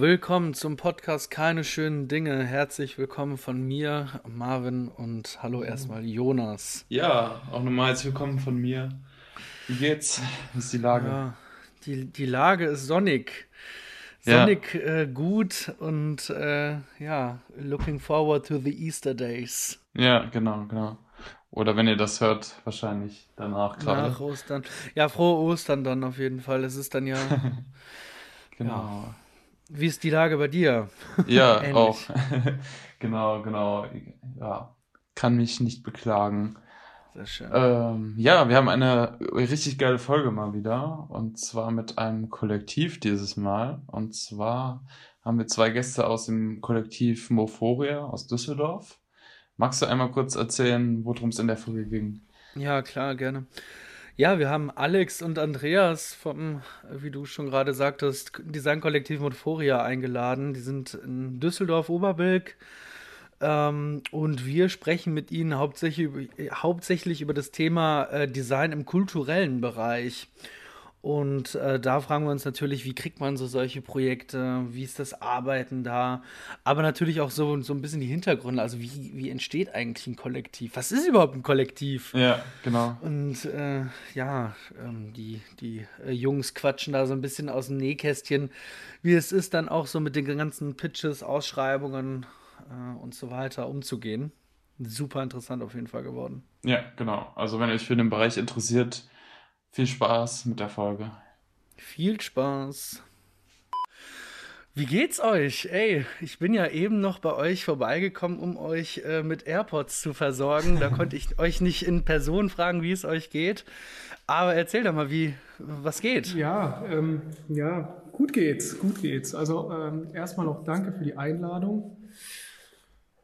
Willkommen zum Podcast Keine schönen Dinge. Herzlich willkommen von mir, Marvin, und hallo erstmal Jonas. Ja, auch nochmal herzlich willkommen von mir. Wie geht's? Wie ist die Lage? Ja, die, die Lage ist sonnig. Sonnig, ja. äh, gut und äh, ja, looking forward to the Easter Days. Ja, genau, genau. Oder wenn ihr das hört, wahrscheinlich danach gerade. Nach Ostern. Ja, frohe Ostern dann auf jeden Fall. Es ist dann ja. genau. Ja. Wie ist die Lage bei dir? Ja, auch. genau, genau. Ja, kann mich nicht beklagen. Sehr schön. Ähm, ja, wir haben eine richtig geile Folge mal wieder. Und zwar mit einem Kollektiv dieses Mal. Und zwar haben wir zwei Gäste aus dem Kollektiv Moforia aus Düsseldorf. Magst du einmal kurz erzählen, worum es in der Folge ging? Ja, klar, gerne. Ja, wir haben Alex und Andreas vom, wie du schon gerade sagtest, Designkollektiv Moforia eingeladen. Die sind in Düsseldorf-Oberbilk. Ähm, und wir sprechen mit ihnen hauptsächlich über, hauptsächlich über das Thema äh, Design im kulturellen Bereich. Und äh, da fragen wir uns natürlich, wie kriegt man so solche Projekte, wie ist das Arbeiten da, aber natürlich auch so, so ein bisschen die Hintergründe, also wie, wie entsteht eigentlich ein Kollektiv? Was ist überhaupt ein Kollektiv? Ja, genau. Und äh, ja, ähm, die, die äh, Jungs quatschen da so ein bisschen aus dem Nähkästchen, wie es ist, dann auch so mit den ganzen Pitches, Ausschreibungen äh, und so weiter umzugehen. Super interessant auf jeden Fall geworden. Ja, genau. Also wenn ihr euch für den Bereich interessiert, viel Spaß mit der Folge. Viel Spaß. Wie geht's euch? Ey, ich bin ja eben noch bei euch vorbeigekommen, um euch äh, mit AirPods zu versorgen. Da konnte ich euch nicht in Person fragen, wie es euch geht. Aber erzähl doch mal, wie, was geht? Ja, ähm, ja, gut geht's, gut geht's. Also ähm, erstmal noch danke für die Einladung.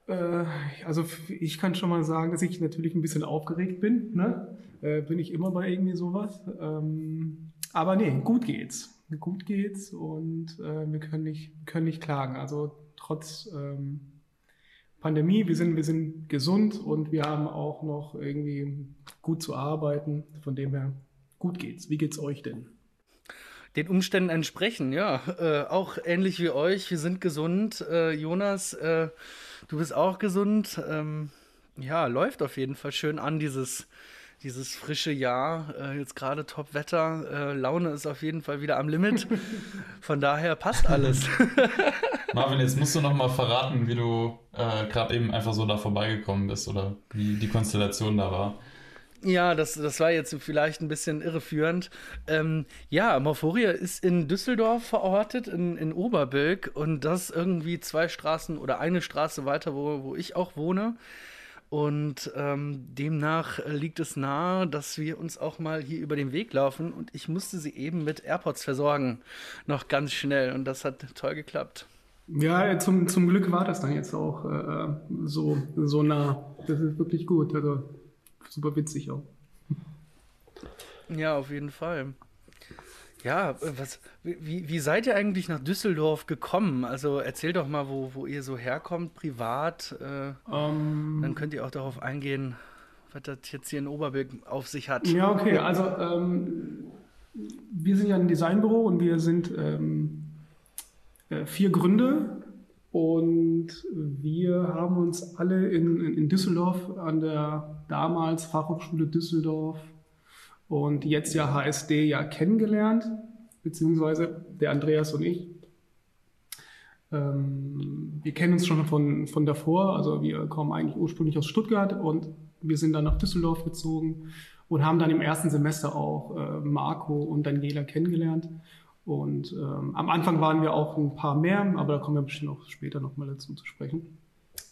Äh, also ich kann schon mal sagen, dass ich natürlich ein bisschen aufgeregt bin. Ne? Äh, bin ich immer bei irgendwie sowas. Ähm, aber nee, gut geht's. Gut geht's und äh, wir können nicht, können nicht klagen. Also trotz ähm, Pandemie, wir sind, wir sind gesund und wir haben auch noch irgendwie gut zu arbeiten. Von dem her, gut geht's. Wie geht's euch denn? den Umständen entsprechen, ja. Äh, auch ähnlich wie euch, wir sind gesund. Äh, Jonas, äh, du bist auch gesund. Ähm, ja, läuft auf jeden Fall schön an, dieses, dieses frische Jahr. Äh, jetzt gerade Top-Wetter. Äh, Laune ist auf jeden Fall wieder am Limit. Von daher passt alles. Marvin, jetzt musst du noch mal verraten, wie du äh, gerade eben einfach so da vorbeigekommen bist oder wie die Konstellation da war. Ja, das, das war jetzt vielleicht ein bisschen irreführend. Ähm, ja, Morphoria ist in Düsseldorf verortet, in, in Oberbilk. Und das irgendwie zwei Straßen oder eine Straße weiter, wo, wo ich auch wohne. Und ähm, demnach liegt es nahe, dass wir uns auch mal hier über den Weg laufen. Und ich musste sie eben mit AirPods versorgen. Noch ganz schnell. Und das hat toll geklappt. Ja, zum, zum Glück war das dann jetzt auch äh, so, so nah. Das ist wirklich gut. Also super witzig auch. Ja, auf jeden Fall. Ja, was, wie, wie seid ihr eigentlich nach Düsseldorf gekommen? Also erzähl doch mal, wo, wo ihr so herkommt, privat. Äh, um, ähm. dann könnt ihr auch darauf eingehen, was das jetzt hier in Oberbilk auf sich hat. Ja, okay. Also ähm, wir sind ja ein Designbüro und wir sind ähm, äh, vier Gründe und wir haben uns alle in, in Düsseldorf an der damals Fachhochschule Düsseldorf und jetzt ja HSD ja kennengelernt, beziehungsweise der Andreas und ich. Ähm, wir kennen uns schon von, von davor, also wir kommen eigentlich ursprünglich aus Stuttgart und wir sind dann nach Düsseldorf gezogen und haben dann im ersten Semester auch äh, Marco und Daniela kennengelernt. Und ähm, am Anfang waren wir auch ein paar mehr, aber da kommen wir bestimmt auch später nochmal dazu zu sprechen.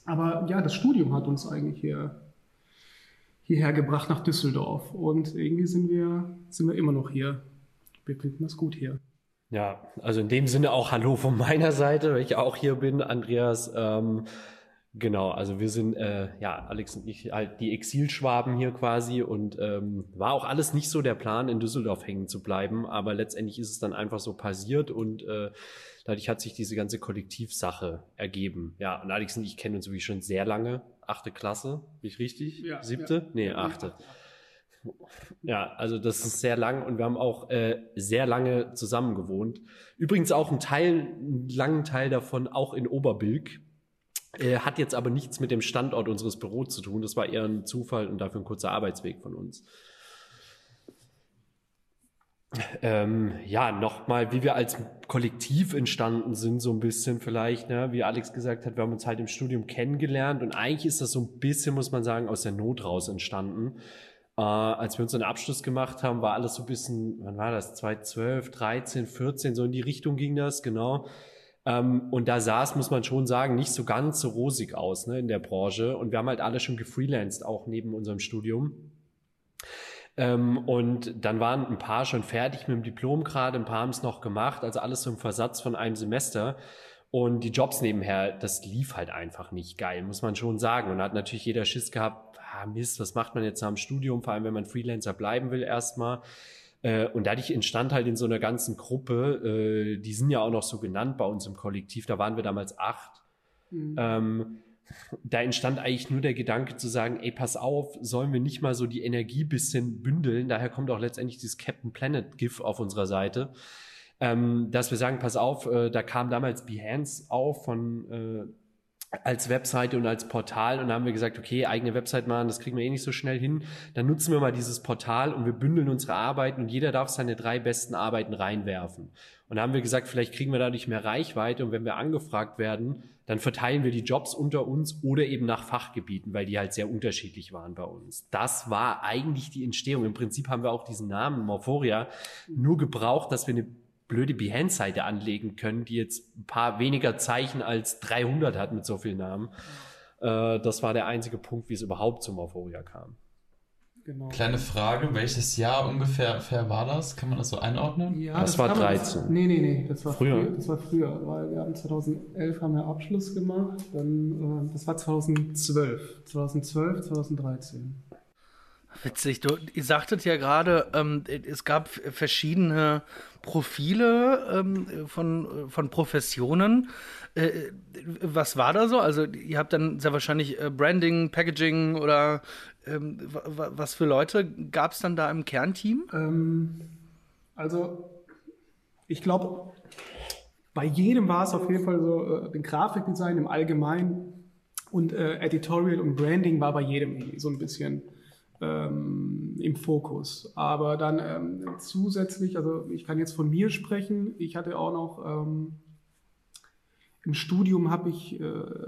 Aber ja, das Studium hat uns eigentlich hier, hierher gebracht nach Düsseldorf. Und irgendwie sind wir, sind wir immer noch hier. Wir finden das gut hier. Ja, also in dem Sinne auch Hallo von meiner Seite, weil ich auch hier bin, Andreas. Ähm, Genau, also wir sind, äh, ja, Alex und ich, halt die Exilschwaben hier quasi und ähm, war auch alles nicht so der Plan, in Düsseldorf hängen zu bleiben, aber letztendlich ist es dann einfach so passiert und äh, dadurch hat sich diese ganze Kollektivsache ergeben. Ja, und Alex und ich kennen uns wirklich schon sehr lange, achte Klasse, bin ich richtig? Ja, Siebte? Ja. Nee, achte. Ja, also das ist sehr lang und wir haben auch äh, sehr lange zusammen gewohnt. Übrigens auch ein Teil, einen langen Teil davon auch in Oberbilk. Äh, hat jetzt aber nichts mit dem Standort unseres Büros zu tun. Das war eher ein Zufall und dafür ein kurzer Arbeitsweg von uns. Ähm, ja, nochmal, wie wir als Kollektiv entstanden sind, so ein bisschen vielleicht, ne? wie Alex gesagt hat, wir haben uns halt im Studium kennengelernt und eigentlich ist das so ein bisschen, muss man sagen, aus der Not raus entstanden. Äh, als wir unseren Abschluss gemacht haben, war alles so ein bisschen, wann war das, 2012, 13, 14, so in die Richtung ging das, genau. Ähm, und da sah es, muss man schon sagen, nicht so ganz so rosig aus ne, in der Branche. Und wir haben halt alle schon gefreelanced, auch neben unserem Studium. Ähm, und dann waren ein paar schon fertig mit dem Diplom gerade, ein paar haben es noch gemacht, also alles so im Versatz von einem Semester. Und die Jobs nebenher, das lief halt einfach nicht geil, muss man schon sagen. Und da hat natürlich jeder Schiss gehabt, ah, Mist, was macht man jetzt am Studium, vor allem wenn man Freelancer bleiben will erstmal. Äh, und dadurch entstand halt in so einer ganzen Gruppe, äh, die sind ja auch noch so genannt bei uns im Kollektiv, da waren wir damals acht. Mhm. Ähm, da entstand eigentlich nur der Gedanke zu sagen, ey, pass auf, sollen wir nicht mal so die Energie bisschen bündeln? Daher kommt auch letztendlich dieses Captain Planet GIF auf unserer Seite. Ähm, dass wir sagen, pass auf, äh, da kam damals Behance auf von äh, als Webseite und als Portal und haben wir gesagt, okay, eigene Website machen, das kriegen wir eh nicht so schnell hin. Dann nutzen wir mal dieses Portal und wir bündeln unsere Arbeiten und jeder darf seine drei besten Arbeiten reinwerfen. Und haben wir gesagt, vielleicht kriegen wir dadurch mehr Reichweite und wenn wir angefragt werden, dann verteilen wir die Jobs unter uns oder eben nach Fachgebieten, weil die halt sehr unterschiedlich waren bei uns. Das war eigentlich die Entstehung. Im Prinzip haben wir auch diesen Namen Morphoria nur gebraucht, dass wir eine blöde Behance-Seite anlegen können, die jetzt ein paar weniger Zeichen als 300 hat mit so vielen Namen. Äh, das war der einzige Punkt, wie es überhaupt zum Morphoria kam. Genau. Kleine Frage, welches Jahr ungefähr, war das? Kann man das so einordnen? Ja, das, das war 13. Man, nee, nee, nee, das war früher. früher. Das war früher, weil wir haben 2011 haben wir Abschluss gemacht, dann, äh, das war 2012. 2012, 2013. Witzig, du, ihr sagtet ja gerade, ähm, es gab verschiedene Profile ähm, von, von Professionen. Äh, was war da so? Also ihr habt dann sehr wahrscheinlich äh, Branding, Packaging oder ähm, was für Leute gab es dann da im Kernteam? Ähm, also ich glaube, bei jedem war es auf jeden Fall so, äh, Grafikdesign im Allgemeinen und äh, Editorial und Branding war bei jedem so ein bisschen ähm, im Fokus. Aber dann ähm, zusätzlich, also ich kann jetzt von mir sprechen, ich hatte auch noch ähm, im Studium habe ich äh,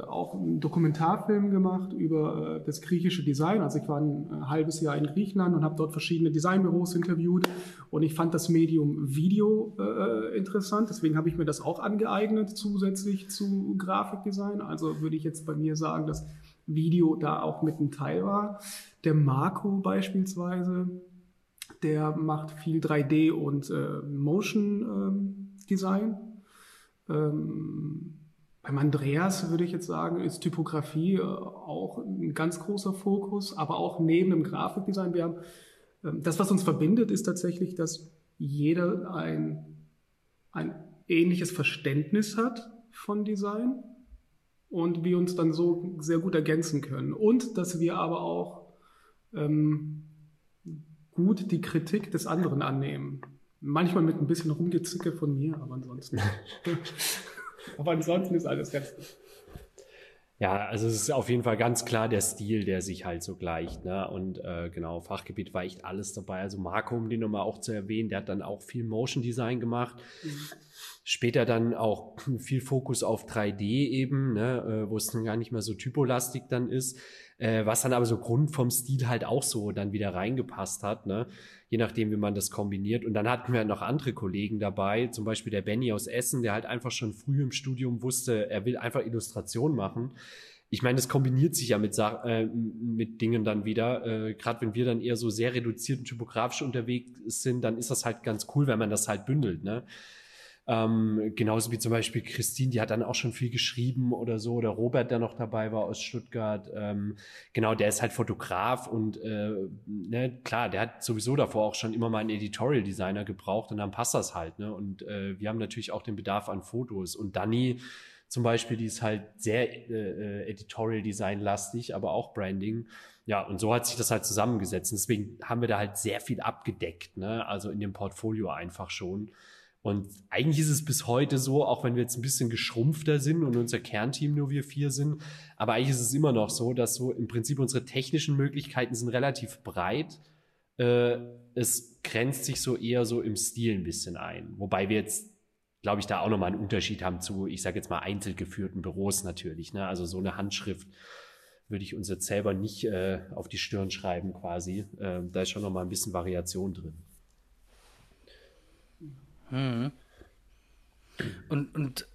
auch einen Dokumentarfilm gemacht über äh, das griechische Design. Also ich war ein äh, halbes Jahr in Griechenland und habe dort verschiedene Designbüros interviewt und ich fand das Medium Video äh, interessant. Deswegen habe ich mir das auch angeeignet zusätzlich zu Grafikdesign. Also würde ich jetzt bei mir sagen, dass Video da auch mit ein Teil war. Der Marco beispielsweise, der macht viel 3D und äh, Motion ähm, Design. Ähm, beim Andreas würde ich jetzt sagen, ist Typografie äh, auch ein ganz großer Fokus, aber auch neben dem Grafikdesign. Wir haben, ähm, das, was uns verbindet, ist tatsächlich, dass jeder ein, ein ähnliches Verständnis hat von Design und wir uns dann so sehr gut ergänzen können. Und dass wir aber auch ähm, gut die Kritik des anderen annehmen. Manchmal mit ein bisschen Rumgezicke von mir, aber ansonsten. Aber ansonsten ist alles ganz gut. Ja, also es ist auf jeden Fall ganz klar der Stil, der sich halt so gleicht. Ne? Und äh, genau, Fachgebiet war echt alles dabei. Also Marco, um den nochmal auch zu erwähnen, der hat dann auch viel Motion Design gemacht. Mhm. Später dann auch viel Fokus auf 3D eben, ne? äh, wo es dann gar nicht mehr so typolastig dann ist äh, was dann aber so Grund vom Stil halt auch so dann wieder reingepasst hat, ne? je nachdem, wie man das kombiniert. Und dann hatten wir noch andere Kollegen dabei, zum Beispiel der Benny aus Essen, der halt einfach schon früh im Studium wusste, er will einfach Illustration machen. Ich meine, das kombiniert sich ja mit, äh, mit Dingen dann wieder. Äh, Gerade wenn wir dann eher so sehr reduziert und typografisch unterwegs sind, dann ist das halt ganz cool, wenn man das halt bündelt. Ne? Ähm, genauso wie zum Beispiel Christine, die hat dann auch schon viel geschrieben oder so, oder Robert, der noch dabei war aus Stuttgart. Ähm, genau, der ist halt Fotograf und äh, ne, klar, der hat sowieso davor auch schon immer mal einen Editorial Designer gebraucht und dann passt das halt. Ne? Und äh, wir haben natürlich auch den Bedarf an Fotos. Und Dani zum Beispiel, die ist halt sehr äh, äh Editorial Design lastig, aber auch Branding. Ja, und so hat sich das halt zusammengesetzt. Und deswegen haben wir da halt sehr viel abgedeckt, ne? also in dem Portfolio einfach schon. Und eigentlich ist es bis heute so, auch wenn wir jetzt ein bisschen geschrumpfter sind und unser Kernteam nur wir vier sind, aber eigentlich ist es immer noch so, dass so im Prinzip unsere technischen Möglichkeiten sind relativ breit. Äh, es grenzt sich so eher so im Stil ein bisschen ein. Wobei wir jetzt, glaube ich, da auch nochmal einen Unterschied haben zu, ich sage jetzt mal, einzelgeführten Büros natürlich. Ne? Also so eine Handschrift würde ich uns jetzt selber nicht äh, auf die Stirn schreiben quasi. Äh, da ist schon nochmal ein bisschen Variation drin. Mhm. Und, und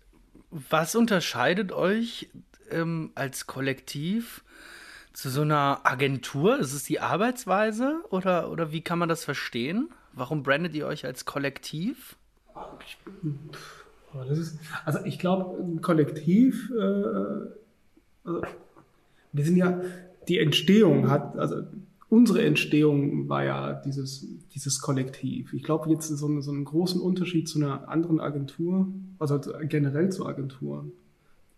was unterscheidet euch ähm, als Kollektiv zu so einer Agentur? Ist es die Arbeitsweise oder, oder wie kann man das verstehen? Warum brandet ihr euch als Kollektiv? Ist, also ich glaube, ein Kollektiv, äh, also wir sind ja, die Entstehung hat, also unsere Entstehung war ja dieses, dieses Kollektiv. Ich glaube, jetzt so, so einen großen Unterschied zu einer anderen Agentur, also generell zur Agentur,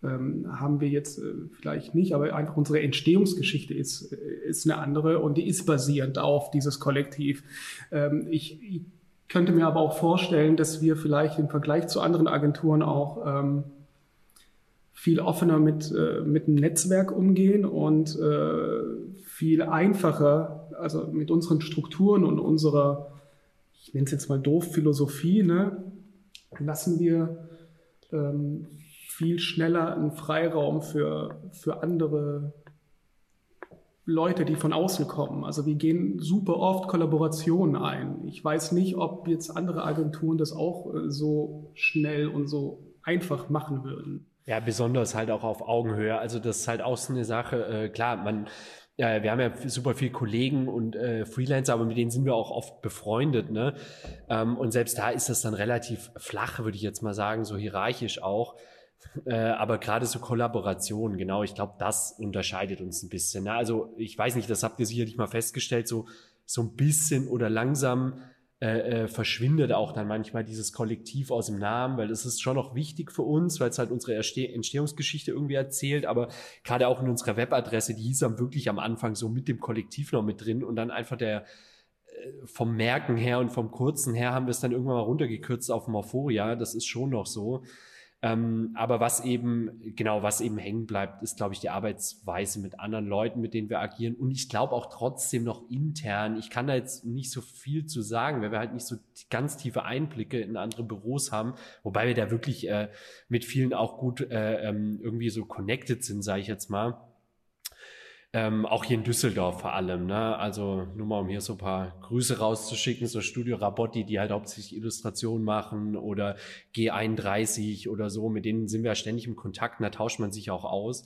ähm, haben wir jetzt äh, vielleicht nicht, aber einfach unsere Entstehungsgeschichte ist, äh, ist eine andere und die ist basierend auf dieses Kollektiv. Ähm, ich, ich könnte mir aber auch vorstellen, dass wir vielleicht im Vergleich zu anderen Agenturen auch ähm, viel offener mit, äh, mit dem Netzwerk umgehen und äh, viel einfacher, also mit unseren Strukturen und unserer, ich nenne es jetzt mal doof, Philosophie, ne, lassen wir ähm, viel schneller einen Freiraum für, für andere Leute, die von außen kommen. Also wir gehen super oft Kollaborationen ein. Ich weiß nicht, ob jetzt andere Agenturen das auch äh, so schnell und so einfach machen würden. Ja, besonders halt auch auf Augenhöhe. Also das ist halt auch so eine Sache. Äh, klar, man ja, wir haben ja super viele Kollegen und äh, Freelancer, aber mit denen sind wir auch oft befreundet. Ne? Ähm, und selbst da ist das dann relativ flach, würde ich jetzt mal sagen, so hierarchisch auch. Äh, aber gerade so Kollaboration, genau, ich glaube, das unterscheidet uns ein bisschen. Ne? Also ich weiß nicht, das habt ihr sicherlich mal festgestellt, so, so ein bisschen oder langsam äh, äh, verschwindet auch dann manchmal dieses Kollektiv aus dem Namen, weil das ist schon noch wichtig für uns, weil es halt unsere Entstehungsgeschichte irgendwie erzählt, aber gerade auch in unserer Webadresse, die hieß dann wirklich am Anfang so mit dem Kollektiv noch mit drin und dann einfach der äh, vom Merken her und vom Kurzen her haben wir es dann irgendwann mal runtergekürzt auf Morphoria, das ist schon noch so. Ähm, aber was eben, genau, was eben hängen bleibt, ist, glaube ich, die Arbeitsweise mit anderen Leuten, mit denen wir agieren. Und ich glaube auch trotzdem noch intern. Ich kann da jetzt nicht so viel zu sagen, weil wir halt nicht so ganz tiefe Einblicke in andere Büros haben, wobei wir da wirklich äh, mit vielen auch gut äh, ähm, irgendwie so connected sind, sage ich jetzt mal. Ähm, auch hier in Düsseldorf vor allem, ne? Also nur mal um hier so ein paar Grüße rauszuschicken, so Studio Rabotti, die halt hauptsächlich Illustrationen machen oder G31 oder so, mit denen sind wir ja ständig im Kontakt und da tauscht man sich auch aus.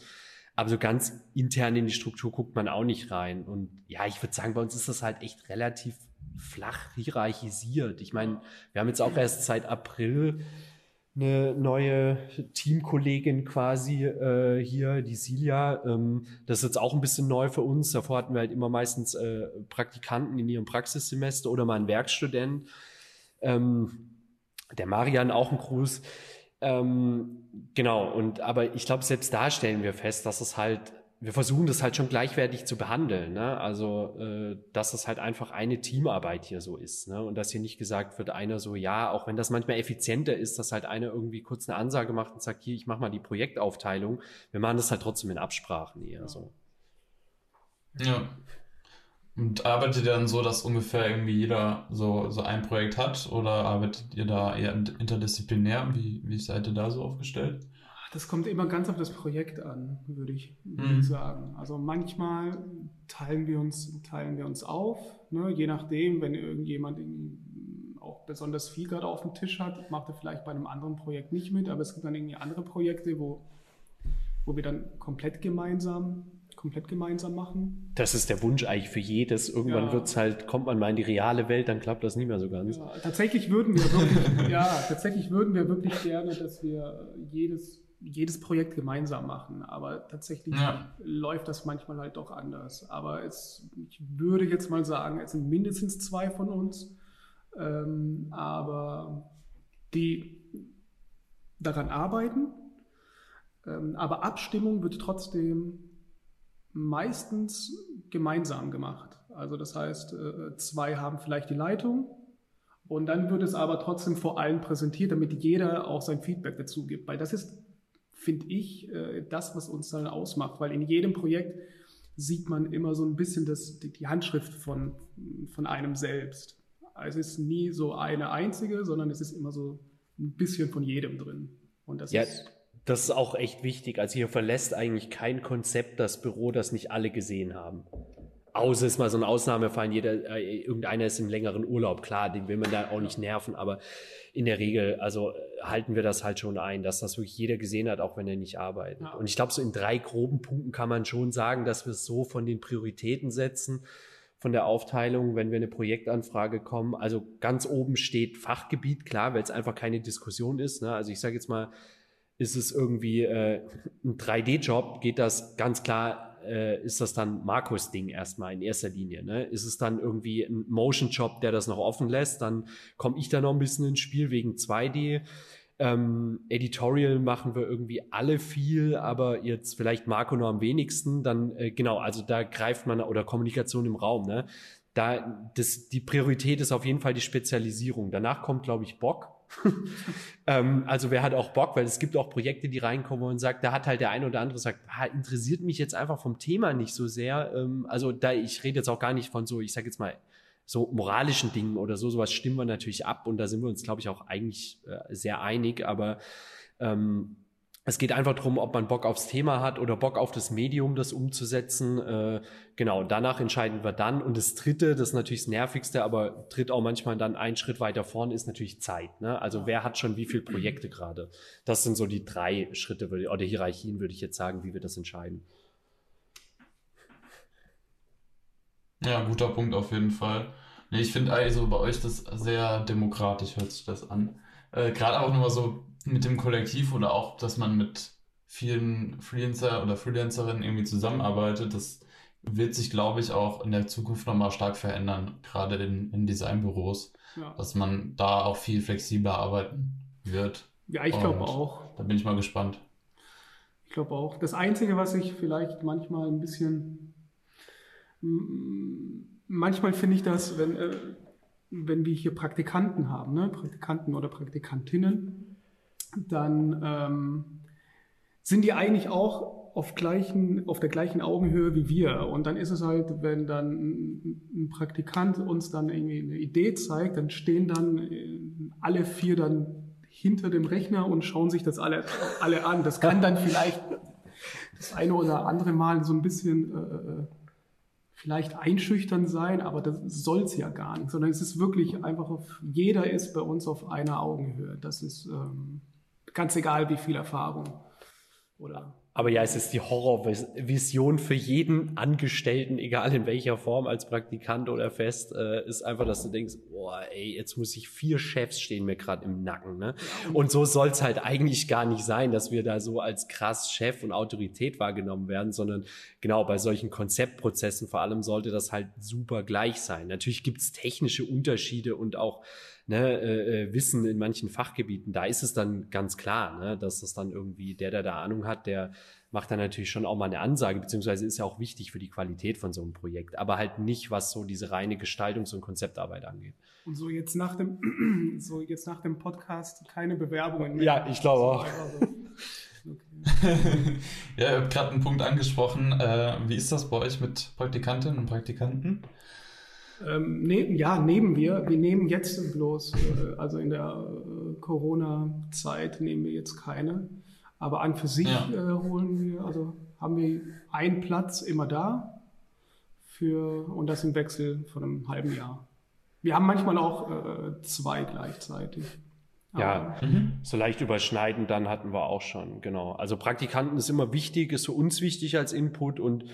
Aber so ganz intern in die Struktur guckt man auch nicht rein. Und ja, ich würde sagen, bei uns ist das halt echt relativ flach hierarchisiert. Ich meine, wir haben jetzt auch erst seit April eine neue Teamkollegin quasi äh, hier, die Silja. Ähm, das ist jetzt auch ein bisschen neu für uns. Davor hatten wir halt immer meistens äh, Praktikanten in ihrem Praxissemester oder mal einen Werkstudent. Ähm, der Marian auch ein Gruß. Ähm, genau, und aber ich glaube, selbst da stellen wir fest, dass es halt wir versuchen das halt schon gleichwertig zu behandeln. Ne? Also, äh, dass es halt einfach eine Teamarbeit hier so ist. Ne? Und dass hier nicht gesagt wird, einer so, ja, auch wenn das manchmal effizienter ist, dass halt einer irgendwie kurz eine Ansage macht und sagt, hier, ich mache mal die Projektaufteilung. Wir machen das halt trotzdem in Absprachen eher so. Ja. Und arbeitet ihr dann so, dass ungefähr irgendwie jeder so, so ein Projekt hat? Oder arbeitet ihr da eher interdisziplinär? Wie, wie seid ihr da so aufgestellt? Das kommt immer ganz auf das Projekt an, würde ich, mhm. sagen. Also manchmal teilen wir uns, teilen wir uns auf, ne? je nachdem, wenn irgendjemand auch besonders viel gerade auf dem Tisch hat, macht er vielleicht bei einem anderen Projekt nicht mit, aber es gibt dann irgendwie andere Projekte, wo, wo wir dann komplett gemeinsam komplett gemeinsam machen. Das ist der Wunsch eigentlich für jedes. Irgendwann ja. wird's halt, kommt man mal in die reale Welt, dann klappt das nicht mehr so ganz. Ja, tatsächlich würden wir wirklich, ja, tatsächlich würden wir wirklich gerne, dass wir jedes, jedes Projekt gemeinsam machen. Aber tatsächlich ja. läuft das manchmal halt doch anders. Aber es, ich würde jetzt mal sagen, es sind mindestens zwei von uns. Ähm, aber die daran arbeiten. Ähm, aber Abstimmung wird trotzdem meistens gemeinsam gemacht. Also das heißt, äh, zwei haben vielleicht die Leitung und dann wird es aber trotzdem vor allen präsentiert, damit jeder auch sein Feedback dazu gibt. Weil das ist, finde ich, äh, das, was uns dann ausmacht. Weil in jedem Projekt sieht man immer so ein bisschen das, die Handschrift von, von einem selbst. Es ist nie so eine einzige, sondern es ist immer so ein bisschen von jedem drin. Und das ja. ist das ist auch echt wichtig. Also hier verlässt eigentlich kein Konzept das Büro, das nicht alle gesehen haben. Außer ist mal so ein Ausnahmefall, jeder, äh, irgendeiner ist im längeren Urlaub, klar, den will man da auch nicht nerven, aber in der Regel, also halten wir das halt schon ein, dass das wirklich jeder gesehen hat, auch wenn er nicht arbeitet. Ja. Und ich glaube, so in drei groben Punkten kann man schon sagen, dass wir es so von den Prioritäten setzen, von der Aufteilung, wenn wir eine Projektanfrage kommen. Also ganz oben steht Fachgebiet, klar, weil es einfach keine Diskussion ist. Ne? Also ich sage jetzt mal, ist es irgendwie äh, ein 3D-Job, geht das ganz klar, äh, ist das dann Markus Ding erstmal in erster Linie. Ne? Ist es dann irgendwie ein Motion-Job, der das noch offen lässt, dann komme ich da noch ein bisschen ins Spiel wegen 2D. Ähm, Editorial machen wir irgendwie alle viel, aber jetzt vielleicht Marco noch am wenigsten. Dann äh, genau, also da greift man oder Kommunikation im Raum. Ne? Da das die Priorität ist auf jeden Fall die Spezialisierung. Danach kommt glaube ich Bock ähm, also wer hat auch Bock, weil es gibt auch Projekte, die reinkommen und sagt, da hat halt der eine oder andere sagt, ah, interessiert mich jetzt einfach vom Thema nicht so sehr. Ähm, also da, ich rede jetzt auch gar nicht von so, ich sage jetzt mal, so moralischen Dingen oder so, sowas stimmen wir natürlich ab und da sind wir uns, glaube ich, auch eigentlich äh, sehr einig, aber ähm, es geht einfach darum, ob man Bock aufs Thema hat oder Bock auf das Medium, das umzusetzen. Äh, genau, danach entscheiden wir dann. Und das Dritte, das ist natürlich das Nervigste, aber tritt auch manchmal dann einen Schritt weiter vorn, ist natürlich Zeit. Ne? Also wer hat schon wie viele Projekte gerade? Das sind so die drei Schritte oder Hierarchien, würde ich jetzt sagen, wie wir das entscheiden. Ja, guter Punkt auf jeden Fall. Nee, ich finde also bei euch das sehr demokratisch, hört sich das an. Äh, Gerade auch nochmal so mit dem Kollektiv oder auch, dass man mit vielen Freelancer oder Freelancerinnen irgendwie zusammenarbeitet, das wird sich, glaube ich, auch in der Zukunft nochmal stark verändern, gerade in, in Designbüros, ja. dass man da auch viel flexibler arbeiten wird. Ja, ich glaube auch. Da bin ich mal gespannt. Ich glaube auch. Das Einzige, was ich vielleicht manchmal ein bisschen, manchmal finde ich das, wenn, äh, wenn wir hier Praktikanten haben, ne? Praktikanten oder Praktikantinnen, dann ähm, sind die eigentlich auch auf, gleichen, auf der gleichen Augenhöhe wie wir. Und dann ist es halt, wenn dann ein Praktikant uns dann irgendwie eine Idee zeigt, dann stehen dann äh, alle vier dann hinter dem Rechner und schauen sich das alle, alle an. Das kann dann vielleicht das eine oder andere Mal so ein bisschen äh, äh vielleicht einschüchtern sein, aber das soll es ja gar nicht, sondern es ist wirklich einfach auf, jeder ist bei uns auf einer Augenhöhe. Das ist, ähm, Ganz egal, wie viel Erfahrung oder aber ja, es ist die Horrorvision für jeden Angestellten, egal in welcher Form, als Praktikant oder fest, äh, ist einfach, dass du denkst, boah, ey, jetzt muss ich vier Chefs stehen mir gerade im Nacken. Ne? Und so soll's halt eigentlich gar nicht sein, dass wir da so als krass Chef und Autorität wahrgenommen werden, sondern genau bei solchen Konzeptprozessen vor allem sollte das halt super gleich sein. Natürlich gibt's technische Unterschiede und auch ne, äh, äh, Wissen in manchen Fachgebieten, da ist es dann ganz klar, ne, dass das dann irgendwie der, der da Ahnung hat, der macht dann natürlich schon auch mal eine Ansage, beziehungsweise ist ja auch wichtig für die Qualität von so einem Projekt, aber halt nicht, was so diese reine Gestaltungs- und Konzeptarbeit angeht. Und so jetzt nach dem, so jetzt nach dem Podcast keine Bewerbungen mehr. Ja, ich glaube auch. Okay. ja, ihr habt gerade einen Punkt angesprochen. Äh, wie ist das bei euch mit Praktikantinnen und Praktikanten? Ähm, ne, ja, nehmen wir. Wir nehmen jetzt bloß, äh, also in der äh, Corona-Zeit nehmen wir jetzt keine. Aber an für sich ja. äh, holen wir, also haben wir einen Platz immer da für, und das im Wechsel von einem halben Jahr. Wir haben manchmal auch äh, zwei gleichzeitig. Ja, mhm. so leicht überschneiden, dann hatten wir auch schon, genau. Also Praktikanten ist immer wichtig, ist für uns wichtig als Input und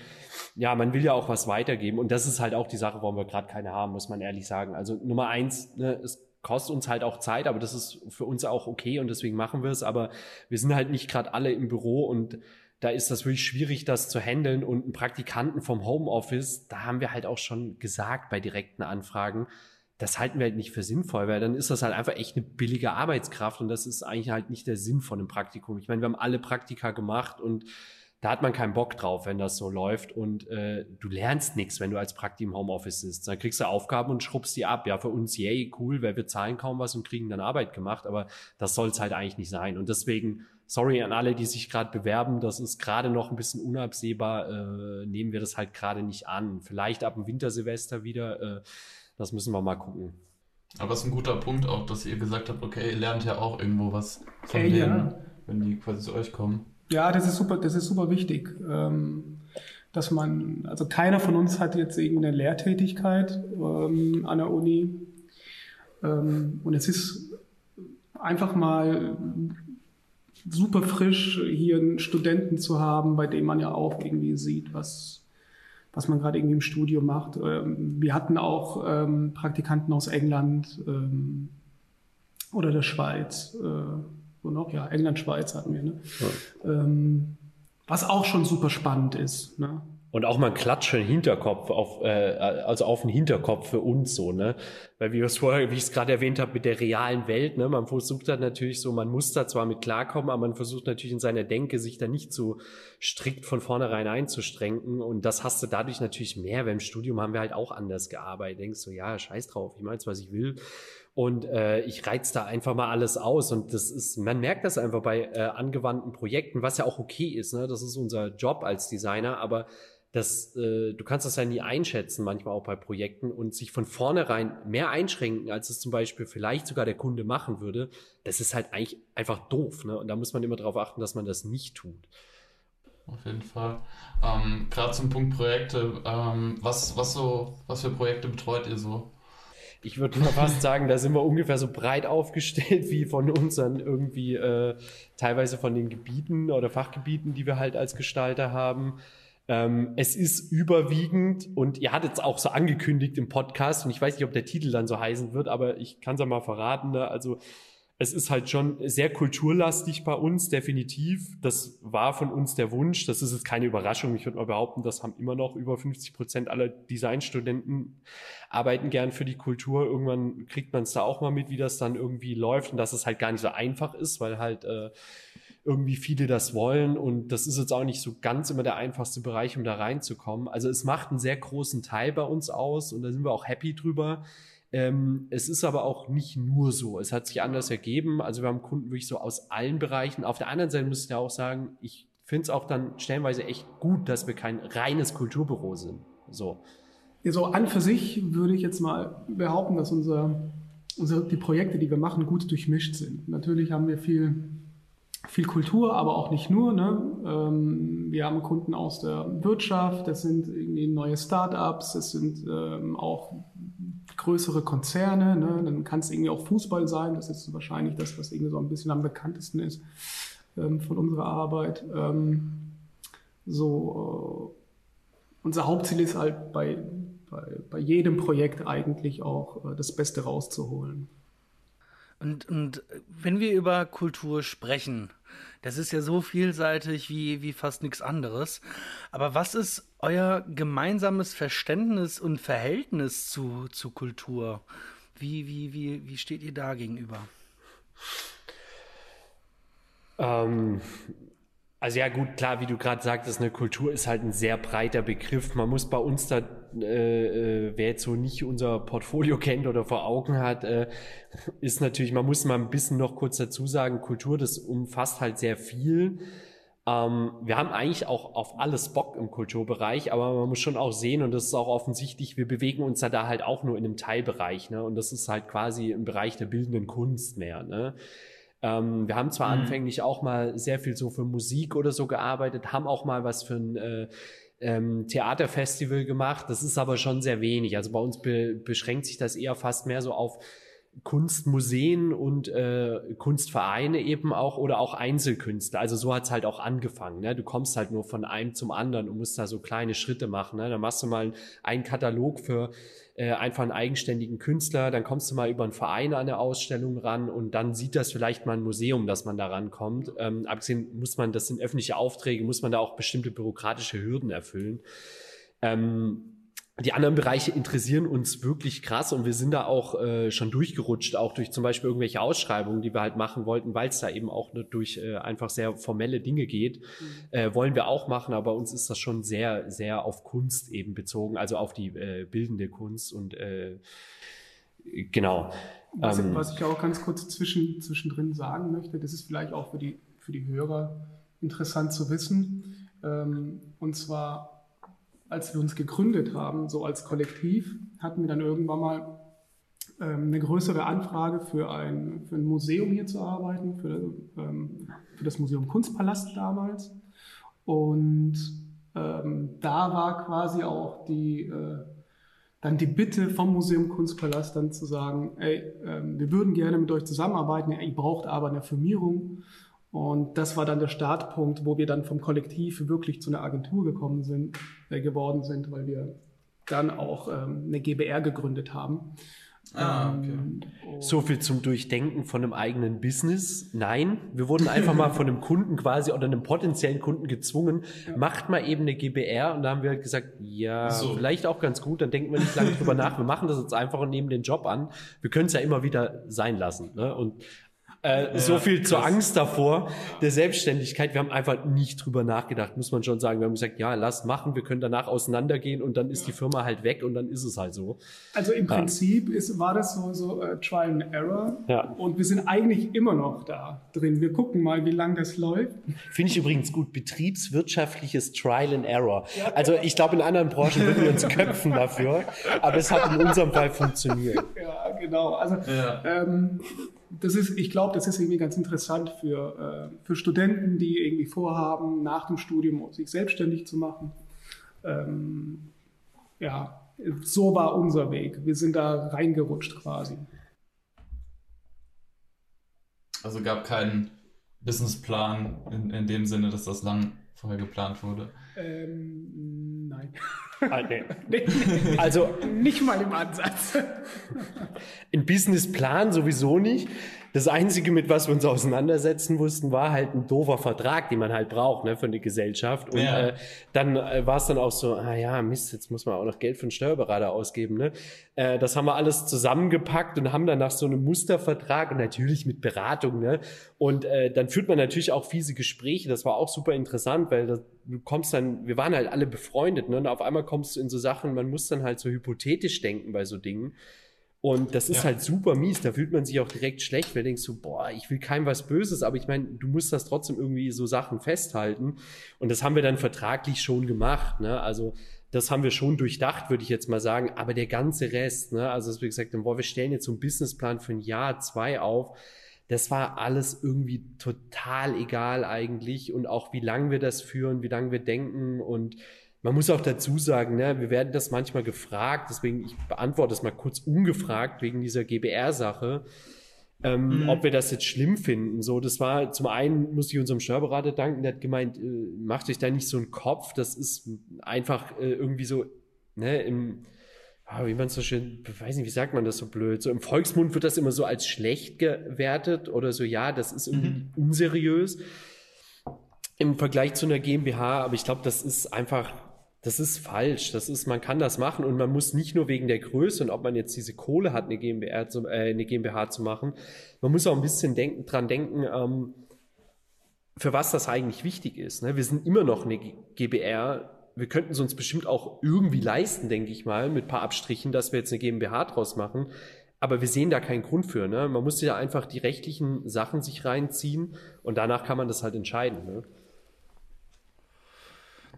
ja, man will ja auch was weitergeben und das ist halt auch die Sache, warum wir gerade keine haben, muss man ehrlich sagen. Also Nummer eins, ne, es kostet uns halt auch Zeit, aber das ist für uns auch okay und deswegen machen wir es, aber wir sind halt nicht gerade alle im Büro und da ist das wirklich schwierig, das zu handeln und einen Praktikanten vom Homeoffice, da haben wir halt auch schon gesagt bei direkten Anfragen, das halten wir halt nicht für sinnvoll, weil dann ist das halt einfach echt eine billige Arbeitskraft und das ist eigentlich halt nicht der Sinn von einem Praktikum. Ich meine, wir haben alle Praktika gemacht und da hat man keinen Bock drauf, wenn das so läuft und äh, du lernst nichts, wenn du als Prakti im Homeoffice sitzt. Dann kriegst du Aufgaben und schrubbst die ab. Ja, für uns, yay, cool, weil wir zahlen kaum was und kriegen dann Arbeit gemacht, aber das soll es halt eigentlich nicht sein. Und deswegen, sorry an alle, die sich gerade bewerben, das ist gerade noch ein bisschen unabsehbar, äh, nehmen wir das halt gerade nicht an. Vielleicht ab dem Wintersilvester wieder. Äh, das müssen wir mal gucken. Aber es ist ein guter Punkt auch, dass ihr gesagt habt, okay, ihr lernt ja auch irgendwo was von hey, denen, ja. wenn die quasi zu euch kommen. Ja, das ist super, das ist super wichtig. Ähm, dass man, also keiner von uns hat jetzt irgendeine Lehrtätigkeit ähm, an der Uni. Ähm, und es ist einfach mal super frisch, hier einen Studenten zu haben, bei dem man ja auch irgendwie sieht, was, was man gerade irgendwie im Studio macht. Ähm, wir hatten auch ähm, Praktikanten aus England ähm, oder der Schweiz. Äh, wo noch? Ja, England, Schweiz hatten wir. Ne? Ja. Ähm, was auch schon super spannend ist. Ne? Und auch mal ein Klatsch im Hinterkopf, auf, äh, also auf den Hinterkopf für uns so, ne? Weil wie es vorher, wie ich es gerade erwähnt habe, mit der realen Welt, ne, man versucht dann natürlich so, man muss da zwar mit klarkommen, aber man versucht natürlich in seiner Denke sich da nicht so strikt von vornherein einzustrengen. Und das hast du dadurch natürlich mehr, weil im Studium haben wir halt auch anders gearbeitet. Denkst du, ja, scheiß drauf, ich mein's, was ich will. Und äh, ich reiz da einfach mal alles aus. Und das ist, man merkt das einfach bei äh, angewandten Projekten, was ja auch okay ist. Ne? Das ist unser Job als Designer, aber das, äh, du kannst das ja nie einschätzen, manchmal auch bei Projekten und sich von vornherein mehr einschränken, als es zum Beispiel vielleicht sogar der Kunde machen würde, das ist halt eigentlich einfach doof. Ne? Und da muss man immer darauf achten, dass man das nicht tut. Auf jeden Fall. Ähm, Gerade zum Punkt Projekte, ähm, was, was, so, was für Projekte betreut ihr so? Ich würde mal fast sagen, da sind wir ungefähr so breit aufgestellt wie von unseren irgendwie äh, teilweise von den Gebieten oder Fachgebieten, die wir halt als Gestalter haben. Ähm, es ist überwiegend, und ihr hattet es auch so angekündigt im Podcast, und ich weiß nicht, ob der Titel dann so heißen wird, aber ich kann es ja mal verraten. Ne? Also es ist halt schon sehr kulturlastig bei uns, definitiv. Das war von uns der Wunsch. Das ist jetzt keine Überraschung. Ich würde mal behaupten, das haben immer noch über 50 Prozent aller Designstudenten arbeiten gern für die Kultur. Irgendwann kriegt man es da auch mal mit, wie das dann irgendwie läuft und dass es halt gar nicht so einfach ist, weil halt äh, irgendwie viele das wollen und das ist jetzt auch nicht so ganz immer der einfachste Bereich, um da reinzukommen. Also es macht einen sehr großen Teil bei uns aus und da sind wir auch happy drüber. Ähm, es ist aber auch nicht nur so. Es hat sich anders ergeben. Also wir haben Kunden wirklich so aus allen Bereichen. Auf der anderen Seite müssen wir auch sagen, ich finde es auch dann stellenweise echt gut, dass wir kein reines Kulturbüro sind. So. Ja, so an für sich würde ich jetzt mal behaupten, dass unser, unsere, die Projekte, die wir machen, gut durchmischt sind. Natürlich haben wir viel viel Kultur, aber auch nicht nur. Ne? Ähm, wir haben Kunden aus der Wirtschaft, das sind irgendwie neue Startups, das sind ähm, auch größere Konzerne. Ne? Dann kann es irgendwie auch Fußball sein, das ist wahrscheinlich das, was irgendwie so ein bisschen am bekanntesten ist ähm, von unserer Arbeit. Ähm, so, äh, unser Hauptziel ist halt bei, bei, bei jedem Projekt eigentlich auch äh, das Beste rauszuholen. Und, und wenn wir über Kultur sprechen, das ist ja so vielseitig wie, wie fast nichts anderes. Aber was ist euer gemeinsames Verständnis und Verhältnis zu, zu Kultur? Wie, wie, wie, wie steht ihr da gegenüber? Ähm, also ja gut, klar, wie du gerade sagtest, eine Kultur ist halt ein sehr breiter Begriff. Man muss bei uns da, äh, äh, wer jetzt so nicht unser Portfolio kennt oder vor Augen hat, äh, ist natürlich, man muss mal ein bisschen noch kurz dazu sagen, Kultur, das umfasst halt sehr viel. Ähm, wir haben eigentlich auch auf alles Bock im Kulturbereich, aber man muss schon auch sehen, und das ist auch offensichtlich, wir bewegen uns da halt auch nur in einem Teilbereich, ne? Und das ist halt quasi im Bereich der bildenden Kunst mehr, ne? Ähm, wir haben zwar mhm. anfänglich auch mal sehr viel so für Musik oder so gearbeitet, haben auch mal was für ein äh, ähm, Theaterfestival gemacht. Das ist aber schon sehr wenig. Also bei uns be beschränkt sich das eher fast mehr so auf Kunstmuseen und äh, Kunstvereine eben auch oder auch Einzelkünstler. Also so hat's halt auch angefangen. Ne? Du kommst halt nur von einem zum anderen und musst da so kleine Schritte machen. Ne? Dann machst du mal einen Katalog für äh, einfach einen eigenständigen Künstler, dann kommst du mal über einen Verein an eine Ausstellung ran und dann sieht das vielleicht mal ein Museum, dass man da rankommt. Ähm, abgesehen muss man, das sind öffentliche Aufträge, muss man da auch bestimmte bürokratische Hürden erfüllen. Ähm, die anderen Bereiche interessieren uns wirklich krass und wir sind da auch äh, schon durchgerutscht, auch durch zum Beispiel irgendwelche Ausschreibungen, die wir halt machen wollten, weil es da eben auch durch äh, einfach sehr formelle Dinge geht. Mhm. Äh, wollen wir auch machen, aber uns ist das schon sehr, sehr auf Kunst eben bezogen, also auf die äh, bildende Kunst und äh, genau. Was, ähm, was ich auch ganz kurz zwischen, zwischendrin sagen möchte, das ist vielleicht auch für die, für die Hörer interessant zu wissen. Ähm, und zwar als wir uns gegründet haben, so als Kollektiv, hatten wir dann irgendwann mal ähm, eine größere Anfrage für ein, für ein Museum hier zu arbeiten, für, ähm, für das Museum Kunstpalast damals. Und ähm, da war quasi auch die, äh, dann die Bitte vom Museum Kunstpalast dann zu sagen, ey, äh, wir würden gerne mit euch zusammenarbeiten, ihr braucht aber eine Firmierung. Und das war dann der Startpunkt, wo wir dann vom Kollektiv wirklich zu einer Agentur gekommen sind, äh, geworden sind, weil wir dann auch ähm, eine GBR gegründet haben. Ah, okay. Ähm, so viel zum Durchdenken von einem eigenen Business. Nein, wir wurden einfach mal von einem Kunden quasi oder einem potenziellen Kunden gezwungen, ja. macht mal eben eine GBR und da haben wir halt gesagt, ja, so. vielleicht auch ganz gut, dann denken wir nicht lange drüber nach, wir machen das jetzt einfach und nehmen den Job an. Wir können es ja immer wieder sein lassen. Ne? Und äh, so viel zur Angst davor der Selbstständigkeit. Wir haben einfach nicht drüber nachgedacht, muss man schon sagen. Wir haben gesagt, ja, lass machen, wir können danach auseinandergehen und dann ist die Firma halt weg und dann ist es halt so. Also im ja. Prinzip ist, war das so, so uh, Trial and Error ja. und wir sind eigentlich immer noch da drin. Wir gucken mal, wie lange das läuft. Finde ich übrigens gut, betriebswirtschaftliches Trial and Error. Ja, also ich glaube, in anderen Branchen würden wir uns köpfen dafür, aber es hat in unserem Fall funktioniert. Ja, genau. Also ähm, das ist, ich glaube, das ist irgendwie ganz interessant für, äh, für Studenten, die irgendwie vorhaben, nach dem Studium sich selbstständig zu machen. Ähm, ja, so war unser Weg. Wir sind da reingerutscht quasi. Also gab keinen Businessplan in, in dem Sinne, dass das lang vorher geplant wurde? Ähm, nein. Ah, nee. nee. Also nicht mal im Ansatz. Ein Businessplan sowieso nicht. Das Einzige, mit was wir uns auseinandersetzen mussten, war halt ein doofer Vertrag, den man halt braucht ne, für eine Gesellschaft. Und ja. äh, dann äh, war es dann auch so, ah ja, Mist, jetzt muss man auch noch Geld für einen Steuerberater ausgeben. Ne? Äh, das haben wir alles zusammengepackt und haben dann nach so einem Mustervertrag und natürlich mit Beratung. Ne? Und äh, dann führt man natürlich auch fiese Gespräche. Das war auch super interessant, weil das, du kommst dann, wir waren halt alle befreundet. Ne? Und auf einmal kommst du in so Sachen, man muss dann halt so hypothetisch denken bei so Dingen. Und das ist ja. halt super mies. Da fühlt man sich auch direkt schlecht, weil du denkst so, boah, ich will keinem was Böses, aber ich meine, du musst das trotzdem irgendwie so Sachen festhalten. Und das haben wir dann vertraglich schon gemacht. Ne? Also das haben wir schon durchdacht, würde ich jetzt mal sagen. Aber der ganze Rest, ne? also wie gesagt, boah, wir stellen jetzt so einen Businessplan für ein Jahr, zwei auf. Das war alles irgendwie total egal eigentlich. Und auch wie lange wir das führen, wie lange wir denken und man muss auch dazu sagen, ne, wir werden das manchmal gefragt, deswegen ich beantworte es mal kurz ungefragt wegen dieser GBR-Sache, ähm, mhm. ob wir das jetzt schlimm finden. So, das war zum einen muss ich unserem Steuerberater danken, der hat gemeint, äh, macht euch da nicht so einen Kopf, das ist einfach äh, irgendwie so, ne, im ah, wie man so schön, weiß nicht, wie sagt man das so blöd? So im Volksmund wird das immer so als schlecht gewertet oder so, ja, das ist irgendwie mhm. unseriös im Vergleich zu einer GmbH, aber ich glaube, das ist einfach das ist falsch. Das ist, man kann das machen und man muss nicht nur wegen der Größe und ob man jetzt diese Kohle hat, eine GmbH zu, äh, eine GmbH zu machen. Man muss auch ein bisschen denken, dran denken, ähm, für was das eigentlich wichtig ist. Ne? Wir sind immer noch eine GbR. Wir könnten es uns bestimmt auch irgendwie leisten, denke ich mal, mit paar Abstrichen, dass wir jetzt eine GmbH draus machen. Aber wir sehen da keinen Grund für. Ne? Man muss ja einfach die rechtlichen Sachen sich reinziehen und danach kann man das halt entscheiden. Ne?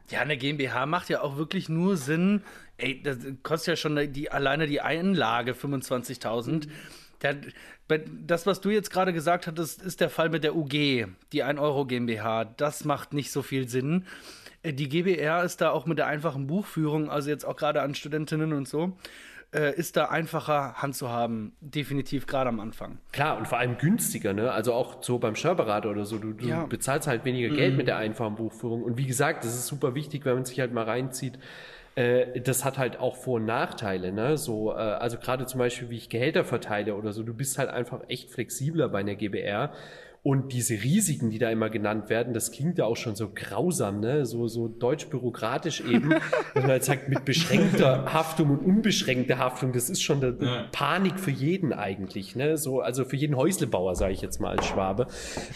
Ja, eine GmbH macht ja auch wirklich nur Sinn. Ey, das kostet ja schon die, alleine die Einlage 25.000. Das, was du jetzt gerade gesagt hattest, ist der Fall mit der UG, die 1 Euro GmbH. Das macht nicht so viel Sinn. Äh, die GBR ist da auch mit der einfachen Buchführung, also jetzt auch gerade an Studentinnen und so, äh, ist da einfacher Hand zu haben, definitiv gerade am Anfang. Klar, und vor allem günstiger, ne? Also auch so beim Steuerberater oder so, du, du ja. bezahlst halt weniger mhm. Geld mit der einfachen Buchführung. Und wie gesagt, das ist super wichtig, wenn man sich halt mal reinzieht. Äh, das hat halt auch Vor- und Nachteile, ne? So, äh, also gerade zum Beispiel, wie ich Gehälter verteile oder so, du bist halt einfach echt flexibler bei einer GBR. Und diese Risiken, die da immer genannt werden, das klingt ja auch schon so grausam, ne? So, so deutsch-bürokratisch eben. Wenn man halt sagt, mit beschränkter Haftung und unbeschränkter Haftung, das ist schon eine ja. Panik für jeden eigentlich, ne? So, also für jeden Häuslebauer, sage ich jetzt mal als Schwabe.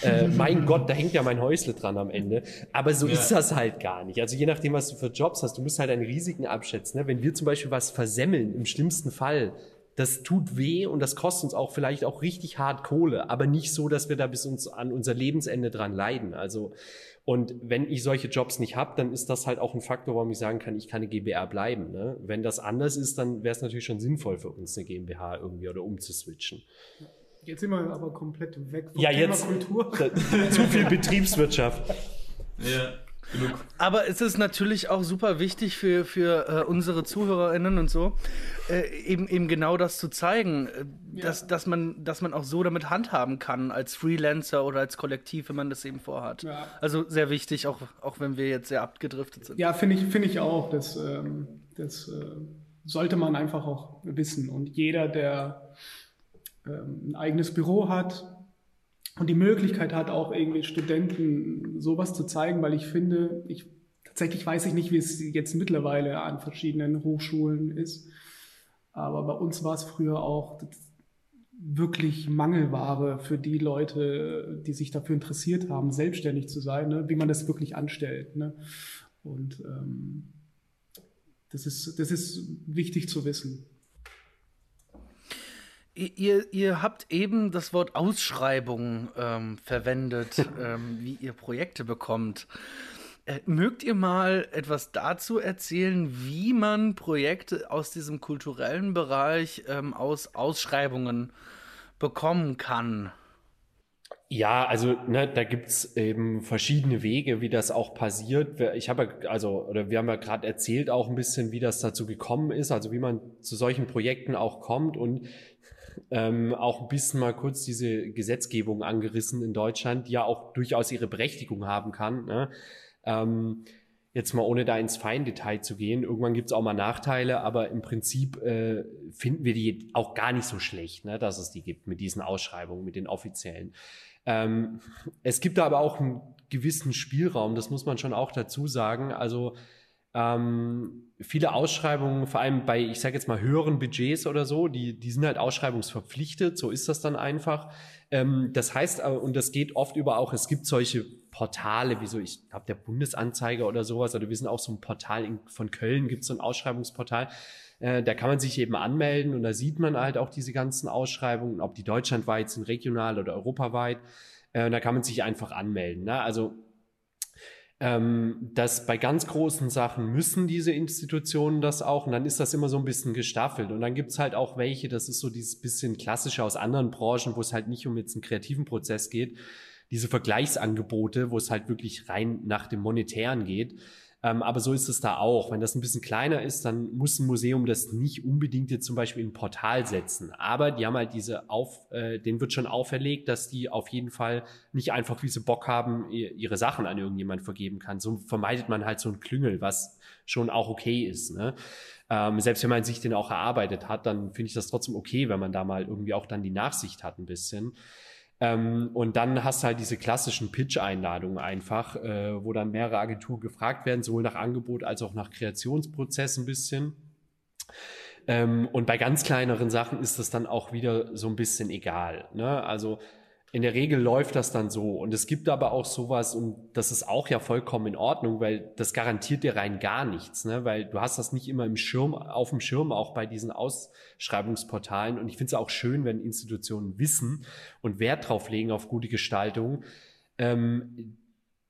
Äh, mein Gott, da hängt ja mein Häusle dran am Ende. Aber so ja. ist das halt gar nicht. Also je nachdem, was du für Jobs hast, du musst halt deine Risiken abschätzen. Ne? Wenn wir zum Beispiel was versemmeln, im schlimmsten Fall, das tut weh und das kostet uns auch vielleicht auch richtig hart Kohle, aber nicht so, dass wir da bis uns an unser Lebensende dran leiden. Also und wenn ich solche Jobs nicht habe, dann ist das halt auch ein Faktor, warum ich sagen kann, ich kann eine GbR bleiben. Ne? Wenn das anders ist, dann wäre es natürlich schon sinnvoll für uns eine GmbH irgendwie oder umzuswitchen. Jetzt sind wir aber komplett weg von ja, jetzt, Kultur. Zu viel Betriebswirtschaft. Ja. Genug. Aber es ist natürlich auch super wichtig für, für äh, unsere ZuhörerInnen und so, äh, eben, eben genau das zu zeigen, äh, ja. dass, dass, man, dass man auch so damit handhaben kann, als Freelancer oder als Kollektiv, wenn man das eben vorhat. Ja. Also sehr wichtig, auch, auch wenn wir jetzt sehr abgedriftet sind. Ja, finde ich, find ich auch. Das, ähm, das äh, sollte man einfach auch wissen. Und jeder, der ähm, ein eigenes Büro hat, und die Möglichkeit hat, auch irgendwie Studenten sowas zu zeigen, weil ich finde, ich tatsächlich weiß ich nicht, wie es jetzt mittlerweile an verschiedenen Hochschulen ist, aber bei uns war es früher auch wirklich Mangelware für die Leute, die sich dafür interessiert haben, selbstständig zu sein, ne? wie man das wirklich anstellt. Ne? Und ähm, das, ist, das ist wichtig zu wissen. Ihr, ihr habt eben das Wort Ausschreibung ähm, verwendet, ähm, wie ihr Projekte bekommt. Äh, mögt ihr mal etwas dazu erzählen, wie man Projekte aus diesem kulturellen Bereich ähm, aus Ausschreibungen bekommen kann? Ja, also ne, da gibt's eben verschiedene Wege, wie das auch passiert. Ich habe also oder wir haben ja gerade erzählt auch ein bisschen, wie das dazu gekommen ist, also wie man zu solchen Projekten auch kommt und ähm, auch ein bisschen mal kurz diese Gesetzgebung angerissen in Deutschland, die ja auch durchaus ihre Berechtigung haben kann. Ne? Ähm, jetzt mal ohne da ins Feindetail zu gehen, irgendwann gibt es auch mal Nachteile, aber im Prinzip äh, finden wir die auch gar nicht so schlecht, ne, dass es die gibt mit diesen Ausschreibungen, mit den offiziellen. Ähm, es gibt da aber auch einen gewissen Spielraum, das muss man schon auch dazu sagen. Also ähm, viele Ausschreibungen, vor allem bei, ich sage jetzt mal, höheren Budgets oder so, die, die sind halt ausschreibungsverpflichtet, so ist das dann einfach. Ähm, das heißt, äh, und das geht oft über auch, es gibt solche Portale, wie so, ich glaube, der Bundesanzeiger oder sowas, oder wir sind auch so ein Portal in, von Köln, gibt es so ein Ausschreibungsportal. Äh, da kann man sich eben anmelden und da sieht man halt auch diese ganzen Ausschreibungen, ob die deutschlandweit sind, regional oder europaweit. Äh, da kann man sich einfach anmelden. Ne? Also ähm, dass bei ganz großen Sachen müssen diese Institutionen das auch und dann ist das immer so ein bisschen gestaffelt und dann gibt's halt auch welche, das ist so dieses bisschen klassische aus anderen Branchen, wo es halt nicht um jetzt einen kreativen Prozess geht, diese Vergleichsangebote, wo es halt wirklich rein nach dem Monetären geht. Ähm, aber so ist es da auch. Wenn das ein bisschen kleiner ist, dann muss ein Museum das nicht unbedingt jetzt zum Beispiel in ein Portal setzen. Aber die haben halt diese auf, äh, denen wird schon auferlegt, dass die auf jeden Fall nicht einfach, wie sie Bock haben, ihre Sachen an irgendjemand vergeben kann. So vermeidet man halt so ein Klüngel, was schon auch okay ist. Ne? Ähm, selbst wenn man sich den auch erarbeitet hat, dann finde ich das trotzdem okay, wenn man da mal irgendwie auch dann die Nachsicht hat ein bisschen. Ähm, und dann hast du halt diese klassischen Pitch-Einladungen einfach, äh, wo dann mehrere Agenturen gefragt werden, sowohl nach Angebot als auch nach Kreationsprozess ein bisschen. Ähm, und bei ganz kleineren Sachen ist das dann auch wieder so ein bisschen egal. Ne? Also in der Regel läuft das dann so. Und es gibt aber auch sowas, und das ist auch ja vollkommen in Ordnung, weil das garantiert dir rein gar nichts, ne? Weil du hast das nicht immer im Schirm, auf dem Schirm, auch bei diesen Ausschreibungsportalen. Und ich finde es auch schön, wenn Institutionen wissen und Wert drauf legen auf gute Gestaltung. Ähm,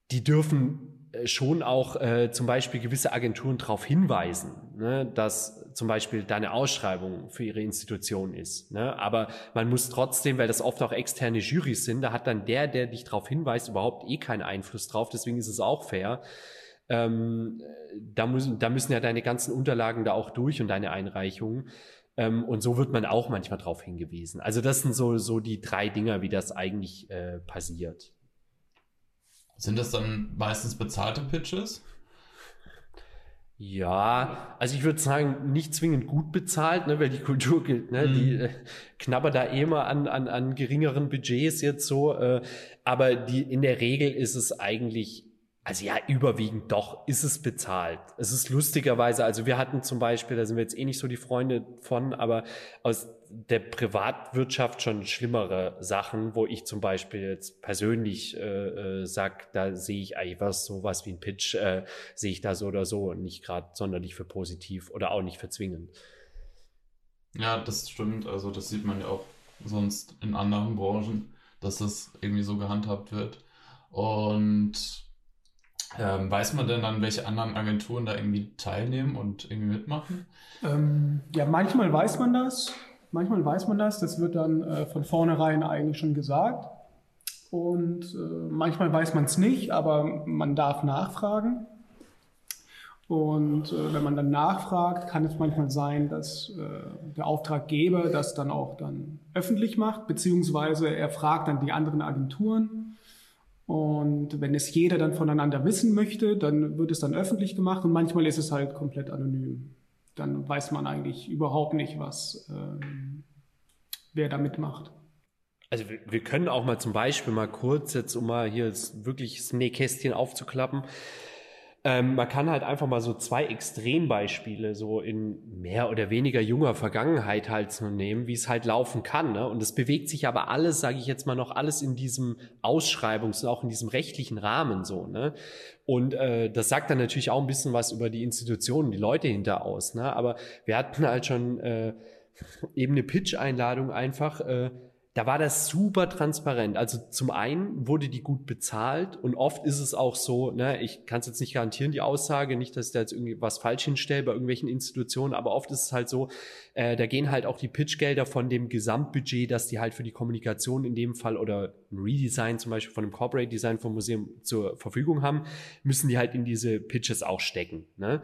die dürfen schon auch äh, zum Beispiel gewisse Agenturen darauf hinweisen, ne, dass zum Beispiel deine Ausschreibung für ihre Institution ist. Ne? Aber man muss trotzdem, weil das oft auch externe Jurys sind, da hat dann der, der dich darauf hinweist, überhaupt eh keinen Einfluss drauf. Deswegen ist es auch fair. Ähm, da, müssen, da müssen ja deine ganzen Unterlagen da auch durch und deine Einreichungen. Ähm, und so wird man auch manchmal darauf hingewiesen. Also das sind so, so die drei Dinger, wie das eigentlich äh, passiert. Sind das dann meistens bezahlte Pitches? Ja, also ich würde sagen, nicht zwingend gut bezahlt, ne, weil die Kultur gilt, ne, mhm. die äh, knabbert da eh immer an, an, an geringeren Budgets jetzt so, äh, aber die in der Regel ist es eigentlich also ja, überwiegend doch ist es bezahlt. Es ist lustigerweise, also wir hatten zum Beispiel, da sind wir jetzt eh nicht so die Freunde von, aber aus der Privatwirtschaft schon schlimmere Sachen, wo ich zum Beispiel jetzt persönlich äh, äh, sag, da sehe ich eigentlich was, sowas wie ein Pitch, äh, sehe ich da so oder so und nicht gerade sonderlich für positiv oder auch nicht für zwingend. Ja, das stimmt. Also das sieht man ja auch sonst in anderen Branchen, dass das irgendwie so gehandhabt wird. Und ähm, weiß man denn dann, welche anderen Agenturen da irgendwie teilnehmen und irgendwie mitmachen? Ähm, ja, manchmal weiß man das. Manchmal weiß man das. Das wird dann äh, von vornherein eigentlich schon gesagt. Und äh, manchmal weiß man es nicht, aber man darf nachfragen. Und äh, wenn man dann nachfragt, kann es manchmal sein, dass äh, der Auftraggeber das dann auch dann öffentlich macht, beziehungsweise er fragt dann die anderen Agenturen und wenn es jeder dann voneinander wissen möchte, dann wird es dann öffentlich gemacht und manchmal ist es halt komplett anonym. Dann weiß man eigentlich überhaupt nicht, was ähm, wer da mitmacht. Also wir, wir, können auch mal zum Beispiel mal kurz jetzt, um mal hier wirklich das Nähkästchen aufzuklappen, ähm, man kann halt einfach mal so zwei Extrembeispiele so in mehr oder weniger junger Vergangenheit halt so nehmen, wie es halt laufen kann. Ne? Und es bewegt sich aber alles, sage ich jetzt mal noch, alles in diesem Ausschreibungs- und auch in diesem rechtlichen Rahmen so. Ne? Und äh, das sagt dann natürlich auch ein bisschen was über die Institutionen, die Leute hinter aus. Ne? Aber wir hatten halt schon äh, eben eine Pitch-Einladung einfach. Äh, da war das super transparent. Also zum einen wurde die gut bezahlt und oft ist es auch so, ne, ich kann es jetzt nicht garantieren, die Aussage, nicht, dass ich da jetzt irgendwie was falsch hinstelle bei irgendwelchen Institutionen, aber oft ist es halt so, äh, da gehen halt auch die Pitchgelder von dem Gesamtbudget, das die halt für die Kommunikation in dem Fall oder ein Redesign zum Beispiel von dem Corporate Design vom Museum zur Verfügung haben, müssen die halt in diese Pitches auch stecken. Ne?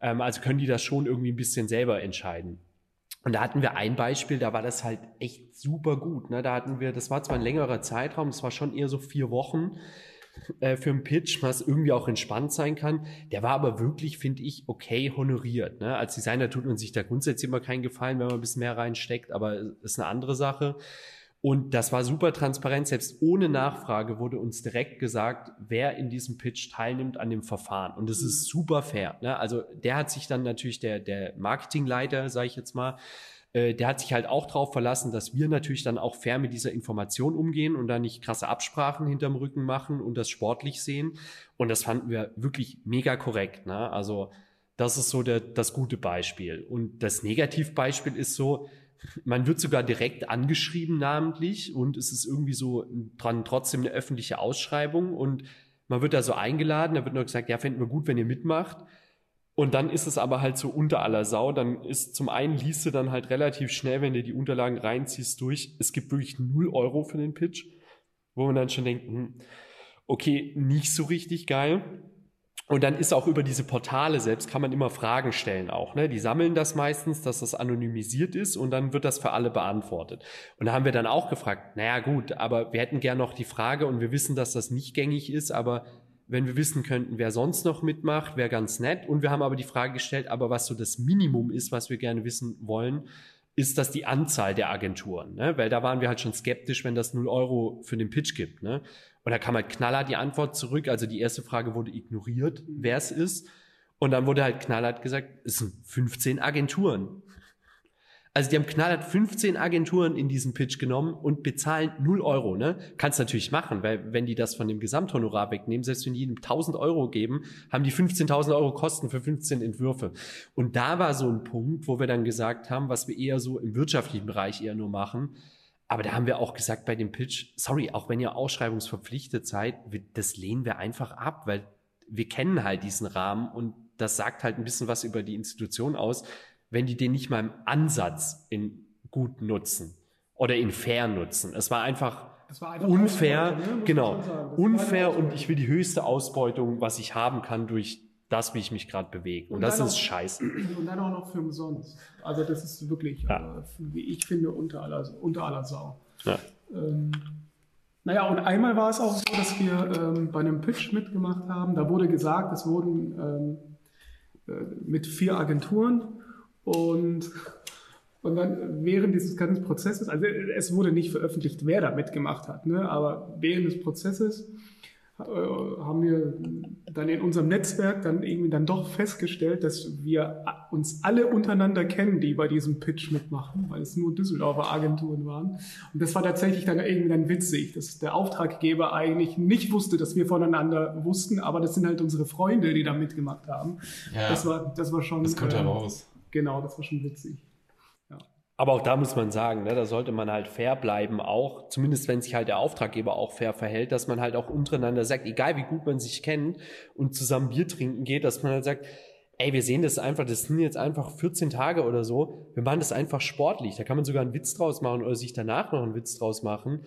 Ähm, also können die das schon irgendwie ein bisschen selber entscheiden. Und da hatten wir ein Beispiel, da war das halt echt super gut. Ne? Da hatten wir, das war zwar ein längerer Zeitraum, es war schon eher so vier Wochen äh, für einen Pitch, was irgendwie auch entspannt sein kann. Der war aber wirklich, finde ich, okay honoriert. Ne? Als Designer tut man sich da grundsätzlich immer keinen Gefallen, wenn man ein bisschen mehr reinsteckt, aber ist eine andere Sache. Und das war super transparent. Selbst ohne Nachfrage wurde uns direkt gesagt, wer in diesem Pitch teilnimmt an dem Verfahren. Und das ist super fair. Ne? Also der hat sich dann natürlich, der, der Marketingleiter, sage ich jetzt mal, äh, der hat sich halt auch darauf verlassen, dass wir natürlich dann auch fair mit dieser Information umgehen und da nicht krasse Absprachen hinterm Rücken machen und das sportlich sehen. Und das fanden wir wirklich mega korrekt. Ne? Also das ist so der, das gute Beispiel. Und das Negativbeispiel ist so, man wird sogar direkt angeschrieben namentlich und es ist irgendwie so dran trotzdem eine öffentliche Ausschreibung und man wird da so eingeladen, da wird nur gesagt, ja, finden wir gut, wenn ihr mitmacht. Und dann ist es aber halt so unter aller Sau. Dann ist zum einen liest du dann halt relativ schnell, wenn du die Unterlagen reinziehst, durch. Es gibt wirklich null Euro für den Pitch, wo man dann schon denkt, hm, okay, nicht so richtig geil. Und dann ist auch über diese Portale selbst kann man immer Fragen stellen auch. Ne? Die sammeln das meistens, dass das anonymisiert ist und dann wird das für alle beantwortet. Und da haben wir dann auch gefragt, naja gut, aber wir hätten gern noch die Frage und wir wissen, dass das nicht gängig ist, aber wenn wir wissen könnten, wer sonst noch mitmacht, wäre ganz nett. Und wir haben aber die Frage gestellt, aber was so das Minimum ist, was wir gerne wissen wollen, ist das die Anzahl der Agenturen. Ne? Weil da waren wir halt schon skeptisch, wenn das 0 Euro für den Pitch gibt. Ne? Und da kam halt knallhart die Antwort zurück. Also die erste Frage wurde ignoriert, wer es ist. Und dann wurde halt knallhart gesagt, es sind 15 Agenturen. Also die haben knallhart 15 Agenturen in diesen Pitch genommen und bezahlen 0 Euro. Ne? Kannst natürlich machen, weil wenn die das von dem Gesamthonorar wegnehmen, selbst wenn die ihnen 1000 Euro geben, haben die 15.000 Euro Kosten für 15 Entwürfe. Und da war so ein Punkt, wo wir dann gesagt haben, was wir eher so im wirtschaftlichen Bereich eher nur machen, aber da haben wir auch gesagt bei dem Pitch, sorry, auch wenn ihr ausschreibungsverpflichtet seid, das lehnen wir einfach ab, weil wir kennen halt diesen Rahmen und das sagt halt ein bisschen was über die Institution aus, wenn die den nicht mal im Ansatz in gut nutzen oder in fair nutzen. Es war einfach, war einfach unfair, ne? genau, unfair und ich will die höchste Ausbeutung, was ich haben kann durch das, wie ich mich gerade bewege. Und, und das ist auch, scheiße. Und dann auch noch für umsonst. Also das ist wirklich, ja. äh, wie ich finde, unter aller, unter aller Sau. Ja. Ähm, naja, und einmal war es auch so, dass wir ähm, bei einem Pitch mitgemacht haben. Da wurde gesagt, es wurden ähm, äh, mit vier Agenturen und, und dann während dieses ganzen Prozesses, also es wurde nicht veröffentlicht, wer da mitgemacht hat, ne? aber während des Prozesses haben wir dann in unserem Netzwerk dann irgendwie dann doch festgestellt, dass wir uns alle untereinander kennen, die bei diesem Pitch mitmachen, weil es nur Düsseldorfer Agenturen waren. Und das war tatsächlich dann irgendwie dann witzig, dass der Auftraggeber eigentlich nicht wusste, dass wir voneinander wussten, aber das sind halt unsere Freunde, die da mitgemacht haben. Ja, das war, das war schon. Das kommt äh, heraus. Genau, das war schon witzig. Aber auch da muss man sagen, ne, da sollte man halt fair bleiben, auch zumindest wenn sich halt der Auftraggeber auch fair verhält, dass man halt auch untereinander sagt, egal wie gut man sich kennt und zusammen Bier trinken geht, dass man halt sagt, ey, wir sehen das einfach, das sind jetzt einfach 14 Tage oder so, wir machen das einfach sportlich, da kann man sogar einen Witz draus machen oder sich danach noch einen Witz draus machen.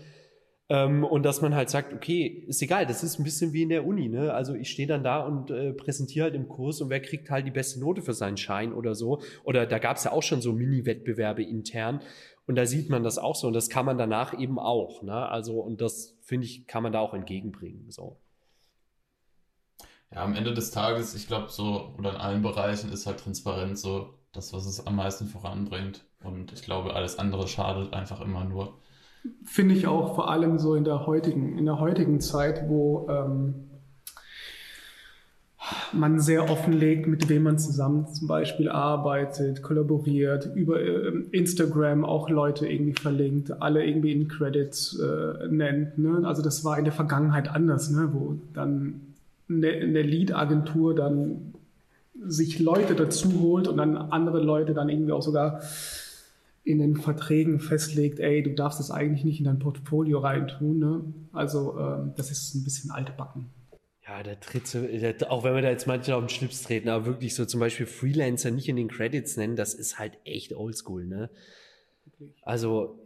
Ähm, und dass man halt sagt, okay, ist egal, das ist ein bisschen wie in der Uni, ne? Also ich stehe dann da und äh, präsentiere halt im Kurs und wer kriegt halt die beste Note für seinen Schein oder so. Oder da gab es ja auch schon so Mini-Wettbewerbe intern. Und da sieht man das auch so und das kann man danach eben auch. Ne? Also, und das finde ich, kann man da auch entgegenbringen. So. Ja, am Ende des Tages, ich glaube, so, oder in allen Bereichen ist halt Transparenz so das, was es am meisten voranbringt. Und ich glaube, alles andere schadet einfach immer nur. Finde ich auch vor allem so in der heutigen, in der heutigen Zeit, wo ähm, man sehr offenlegt, mit wem man zusammen zum Beispiel arbeitet, kollaboriert, über äh, Instagram auch Leute irgendwie verlinkt, alle irgendwie in Credits äh, nennt. Ne? Also das war in der Vergangenheit anders, ne? wo dann in der Lead-Agentur dann sich Leute dazu holt und dann andere Leute dann irgendwie auch sogar in den Verträgen festlegt, ey, du darfst es eigentlich nicht in dein Portfolio reintun. Ne? Also ähm, das ist ein bisschen alte Backen. Ja, der tritt so, auch wenn wir da jetzt manche auf den Schlips treten, aber wirklich so zum Beispiel Freelancer nicht in den Credits nennen, das ist halt echt oldschool, ne? Also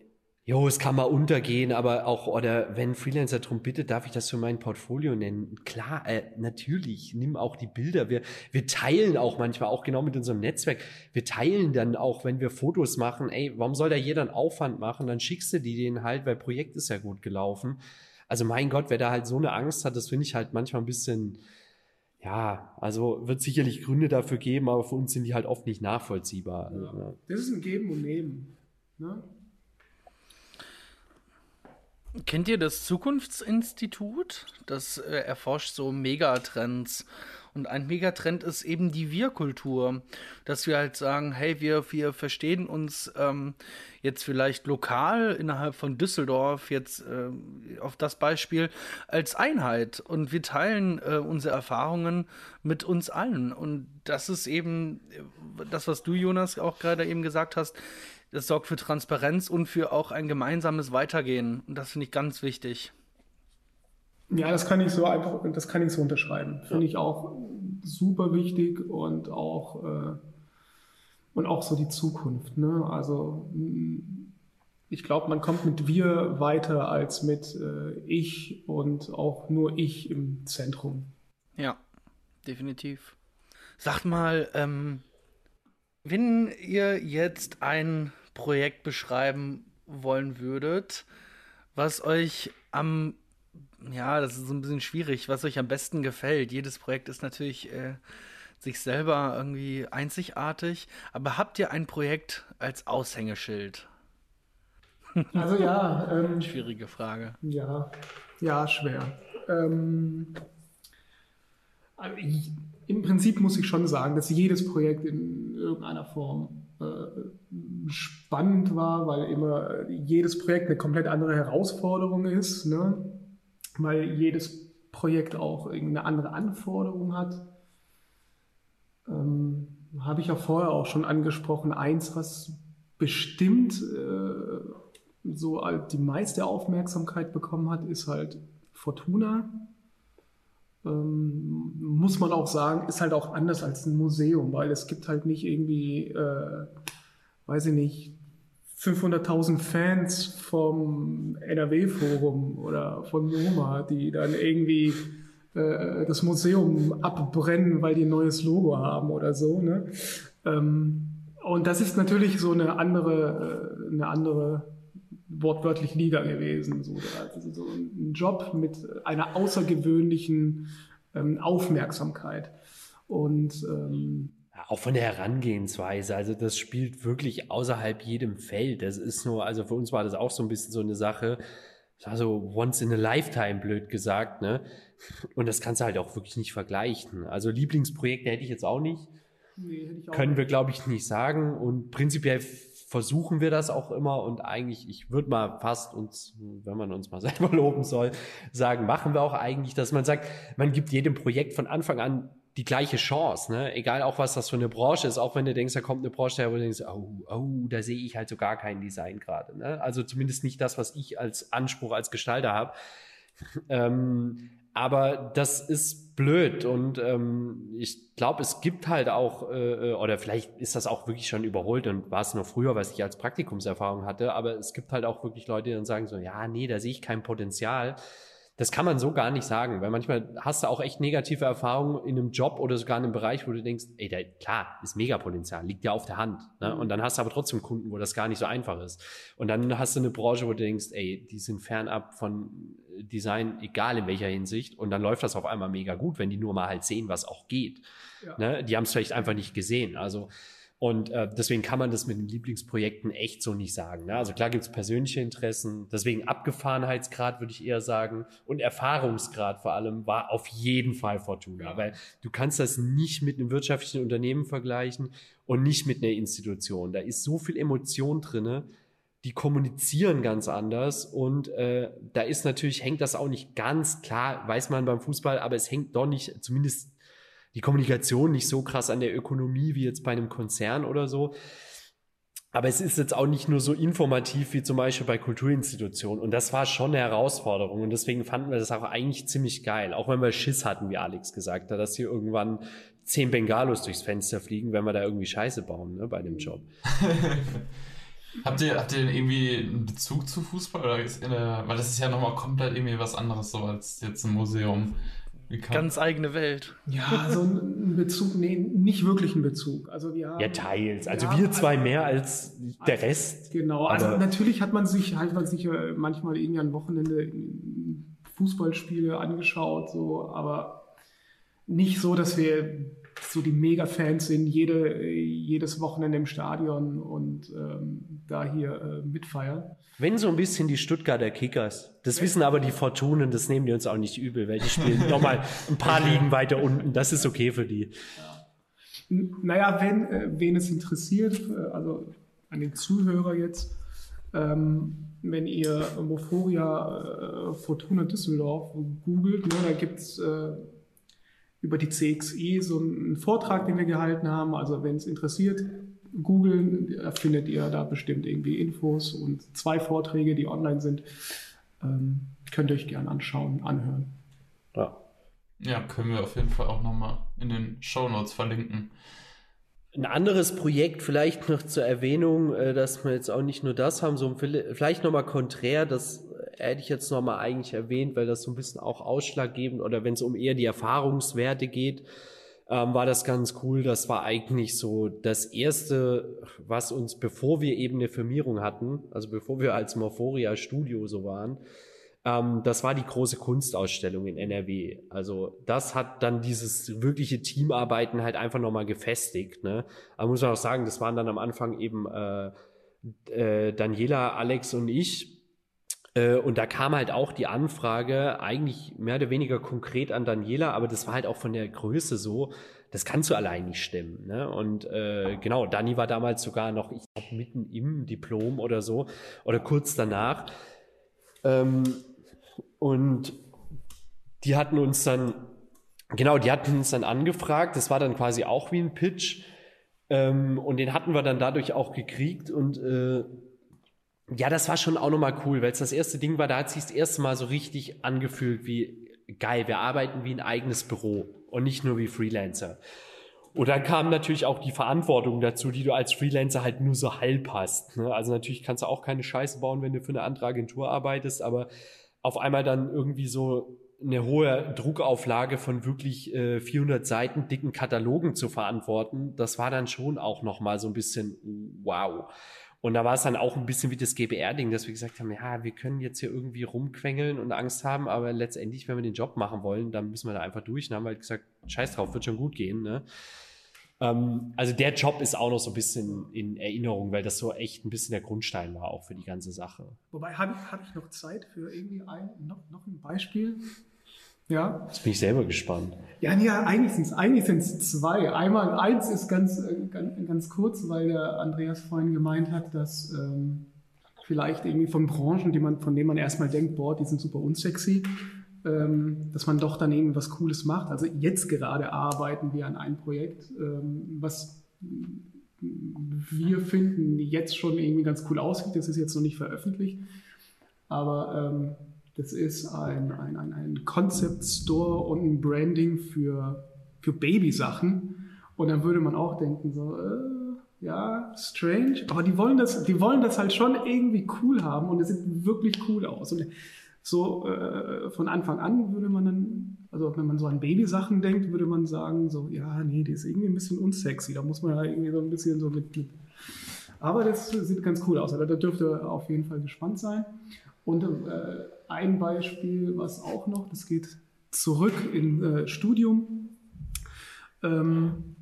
Jo, es kann mal untergehen, aber auch, oder wenn Freelancer drum bittet, darf ich das für mein Portfolio nennen? Klar, äh, natürlich, nimm auch die Bilder. Wir, wir teilen auch manchmal, auch genau mit unserem Netzwerk, wir teilen dann auch, wenn wir Fotos machen, ey, warum soll da jeder einen Aufwand machen? Dann schickst du die den halt, weil Projekt ist ja gut gelaufen. Also mein Gott, wer da halt so eine Angst hat, das finde ich halt manchmal ein bisschen, ja, also wird sicherlich Gründe dafür geben, aber für uns sind die halt oft nicht nachvollziehbar. Ja. Also, das ist ein Geben und Nehmen. Ne? Kennt ihr das Zukunftsinstitut? Das äh, erforscht so Megatrends. Und ein Megatrend ist eben die Wir-Kultur. Dass wir halt sagen, hey, wir, wir verstehen uns ähm, jetzt vielleicht lokal innerhalb von Düsseldorf, jetzt äh, auf das Beispiel, als Einheit. Und wir teilen äh, unsere Erfahrungen mit uns allen. Und das ist eben äh, das, was du, Jonas, auch gerade eben gesagt hast das sorgt für Transparenz und für auch ein gemeinsames Weitergehen. Und das finde ich ganz wichtig. Ja, das kann ich so einfach, das kann ich so unterschreiben. Finde ich auch super wichtig und auch, äh, und auch so die Zukunft. Ne? Also, ich glaube, man kommt mit wir weiter als mit äh, ich und auch nur ich im Zentrum. Ja, definitiv. Sagt mal, ähm, wenn ihr jetzt ein Projekt beschreiben wollen würdet, was euch am, ja, das ist so ein bisschen schwierig, was euch am besten gefällt. Jedes Projekt ist natürlich äh, sich selber irgendwie einzigartig, aber habt ihr ein Projekt als Aushängeschild? Also ja. Ähm, Schwierige Frage. Ja, ja, schwer. Ähm, also ich, Im Prinzip muss ich schon sagen, dass jedes Projekt in irgendeiner Form spannend war, weil immer jedes Projekt eine komplett andere Herausforderung ist, ne? weil jedes Projekt auch eine andere Anforderung hat. Ähm, Habe ich ja vorher auch schon angesprochen. Eins, was bestimmt äh, so die meiste Aufmerksamkeit bekommen hat, ist halt Fortuna. Ähm, muss man auch sagen, ist halt auch anders als ein Museum, weil es gibt halt nicht irgendwie, äh, weiß ich nicht, 500.000 Fans vom NRW-Forum oder von NOMA, die dann irgendwie äh, das Museum abbrennen, weil die ein neues Logo haben oder so. Ne? Ähm, und das ist natürlich so eine andere, äh, eine andere wortwörtlich Liga gewesen. So, also so ein Job mit einer außergewöhnlichen ähm, Aufmerksamkeit. Und ähm, auch von der Herangehensweise, also das spielt wirklich außerhalb jedem Feld. Das ist nur, also für uns war das auch so ein bisschen so eine Sache, also once in a lifetime, blöd gesagt, ne? Und das kannst du halt auch wirklich nicht vergleichen. Also Lieblingsprojekte hätte ich jetzt auch nicht. Nee, hätte ich auch Können nicht. wir, glaube ich, nicht sagen. Und prinzipiell versuchen wir das auch immer und eigentlich, ich würde mal fast uns, wenn man uns mal selber loben soll, sagen, machen wir auch eigentlich, dass man sagt, man gibt jedem Projekt von Anfang an die gleiche Chance, ne? Egal auch was das für eine Branche ist, auch wenn du denkst, da kommt eine Branche her, wo du denkst, oh, oh, da sehe ich halt so gar kein Design gerade. Ne? Also zumindest nicht das, was ich als Anspruch als Gestalter habe. ähm, aber das ist blöd und ähm, ich glaube, es gibt halt auch, äh, äh, oder vielleicht ist das auch wirklich schon überholt und war es nur früher, was ich als Praktikumserfahrung hatte, aber es gibt halt auch wirklich Leute, die dann sagen so, ja, nee, da sehe ich kein Potenzial. Das kann man so gar nicht sagen, weil manchmal hast du auch echt negative Erfahrungen in einem Job oder sogar in einem Bereich, wo du denkst, ey, da, klar, ist Megapotenzial, liegt ja auf der Hand. Ne? Mhm. Und dann hast du aber trotzdem Kunden, wo das gar nicht so einfach ist. Und dann hast du eine Branche, wo du denkst, ey, die sind fernab von Design, egal in welcher Hinsicht. Und dann läuft das auf einmal mega gut, wenn die nur mal halt sehen, was auch geht. Ja. Ne? Die haben es vielleicht einfach nicht gesehen. Also und äh, deswegen kann man das mit den Lieblingsprojekten echt so nicht sagen. Ne? Also klar gibt es persönliche Interessen, deswegen Abgefahrenheitsgrad würde ich eher sagen und Erfahrungsgrad vor allem war auf jeden Fall Fortuna, ja. weil du kannst das nicht mit einem wirtschaftlichen Unternehmen vergleichen und nicht mit einer Institution. Da ist so viel Emotion drinne, die kommunizieren ganz anders und äh, da ist natürlich, hängt das auch nicht ganz klar, weiß man beim Fußball, aber es hängt doch nicht, zumindest die Kommunikation nicht so krass an der Ökonomie wie jetzt bei einem Konzern oder so. Aber es ist jetzt auch nicht nur so informativ wie zum Beispiel bei Kulturinstitutionen. Und das war schon eine Herausforderung. Und deswegen fanden wir das auch eigentlich ziemlich geil. Auch wenn wir Schiss hatten, wie Alex gesagt hat, dass hier irgendwann zehn Bengalos durchs Fenster fliegen, wenn wir da irgendwie Scheiße bauen, ne, bei dem Job. habt ihr, habt ihr irgendwie einen Bezug zu Fußball? Oder ist, der, weil das ist ja nochmal komplett irgendwie was anderes so als jetzt ein Museum. Ganz eigene Welt. Ja, so ein Bezug, nee, nicht wirklich ein Bezug. Also wir haben, ja, teils. Also ja, wir zwei also, mehr als der Rest. Genau, also natürlich hat man sich, halt man sich manchmal irgendwie ein Wochenende Fußballspiele angeschaut, so, aber nicht so, dass wir so die Mega-Fans sind, jede, jedes Wochenende im Stadion und ähm, da hier äh, mitfeiern. Wenn so ein bisschen die Stuttgarter Kickers. Das wissen aber die Fortunen, das nehmen die uns auch nicht übel, weil die spielen nochmal ein paar Ligen weiter unten. Das ist okay für die. Ja. Naja, wenn, äh, wen es interessiert, äh, also an den Zuhörer jetzt, ähm, wenn ihr Moforia äh, Fortuna Düsseldorf googelt, ne, da gibt's äh, über die CXI so einen Vortrag, den wir gehalten haben. Also wenn es interessiert, googeln, da findet ihr da bestimmt irgendwie Infos und zwei Vorträge, die online sind. Ähm, könnt ihr euch gerne anschauen, anhören. Ja. Ja, können wir auf jeden Fall auch nochmal in den Show Notes verlinken. Ein anderes Projekt vielleicht noch zur Erwähnung, äh, dass wir jetzt auch nicht nur das haben, so vielleicht nochmal konträr, das hätte ich jetzt nochmal eigentlich erwähnt, weil das so ein bisschen auch ausschlaggebend oder wenn es um eher die Erfahrungswerte geht, ähm, war das ganz cool. Das war eigentlich so das erste, was uns, bevor wir eben eine Firmierung hatten, also bevor wir als Morphoria Studio so waren, ähm, das war die große Kunstausstellung in NRW. Also das hat dann dieses wirkliche Teamarbeiten halt einfach nochmal gefestigt. Ne? Aber muss man auch sagen, das waren dann am Anfang eben äh, äh, Daniela, Alex und ich und da kam halt auch die Anfrage, eigentlich mehr oder weniger konkret an Daniela, aber das war halt auch von der Größe so, das kannst du allein nicht stemmen. Ne? Und äh, genau, Dani war damals sogar noch, ich glaube, mitten im Diplom oder so, oder kurz danach. Ähm, und die hatten uns dann, genau, die hatten uns dann angefragt, das war dann quasi auch wie ein Pitch. Ähm, und den hatten wir dann dadurch auch gekriegt und äh, ja, das war schon auch nochmal cool, weil es das erste Ding war, da hat sich das erste Mal so richtig angefühlt wie geil, wir arbeiten wie ein eigenes Büro und nicht nur wie Freelancer. Und dann kam natürlich auch die Verantwortung dazu, die du als Freelancer halt nur so halb hast. Ne? Also natürlich kannst du auch keine Scheiße bauen, wenn du für eine andere Agentur arbeitest, aber auf einmal dann irgendwie so eine hohe Druckauflage von wirklich äh, 400 Seiten dicken Katalogen zu verantworten, das war dann schon auch noch mal so ein bisschen wow. Und da war es dann auch ein bisschen wie das GBR-Ding, dass wir gesagt haben, ja, wir können jetzt hier irgendwie rumquengeln und Angst haben, aber letztendlich, wenn wir den Job machen wollen, dann müssen wir da einfach durch. Und haben halt gesagt, scheiß drauf, wird schon gut gehen. Ne? Ähm, also der Job ist auch noch so ein bisschen in Erinnerung, weil das so echt ein bisschen der Grundstein war auch für die ganze Sache. Wobei, habe ich, hab ich noch Zeit für irgendwie ein, noch, noch ein Beispiel? Ja. Jetzt bin ich selber gespannt. Ja, nee, eigentlich sind es eigentlich sind's zwei. Einmal, eins ist ganz, äh, ganz, ganz kurz, weil der Andreas vorhin gemeint hat, dass ähm, vielleicht irgendwie von Branchen, die man, von denen man erstmal denkt, boah, die sind super unsexy, ähm, dass man doch dann irgendwie was Cooles macht. Also jetzt gerade arbeiten wir an einem Projekt, ähm, was wir finden jetzt schon irgendwie ganz cool aussieht. Das ist jetzt noch nicht veröffentlicht. Aber ähm, das ist ein, ein, ein, ein Concept Store und ein Branding für, für Babysachen. Und dann würde man auch denken, so, äh, ja, strange. Aber die wollen, das, die wollen das halt schon irgendwie cool haben und es sieht wirklich cool aus. Und so äh, von Anfang an würde man dann, also wenn man so an Babysachen denkt, würde man sagen, so, ja, nee, die ist irgendwie ein bisschen unsexy. Da muss man ja irgendwie so ein bisschen so mit. mit. Aber das sieht ganz cool aus. Also da dürft ihr auf jeden Fall gespannt sein. Und äh, ein Beispiel, was auch noch, das geht zurück in äh, Studium. Ähm,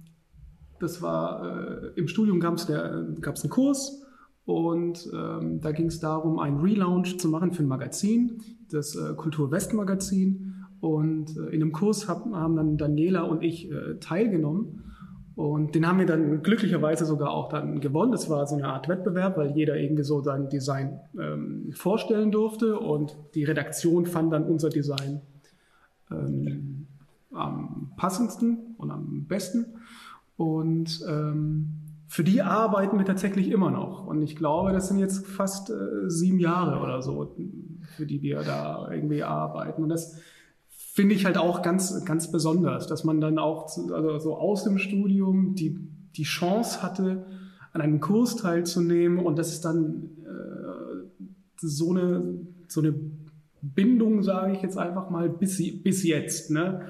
das war äh, im Studium gab es einen Kurs und ähm, da ging es darum, einen Relaunch zu machen für ein Magazin, das äh, Kultur West Magazin. Und äh, in dem Kurs hab, haben dann Daniela und ich äh, teilgenommen. Und den haben wir dann glücklicherweise sogar auch dann gewonnen. Das war so eine Art Wettbewerb, weil jeder irgendwie so sein Design ähm, vorstellen durfte und die Redaktion fand dann unser Design ähm, am passendsten und am besten. Und ähm, für die arbeiten wir tatsächlich immer noch. Und ich glaube, das sind jetzt fast äh, sieben Jahre oder so, für die wir da irgendwie arbeiten. Und das finde ich halt auch ganz, ganz besonders, dass man dann auch also so aus dem Studium die, die Chance hatte, an einem Kurs teilzunehmen und das ist dann äh, so, eine, so eine Bindung, sage ich jetzt einfach mal, bis, bis jetzt. Ne?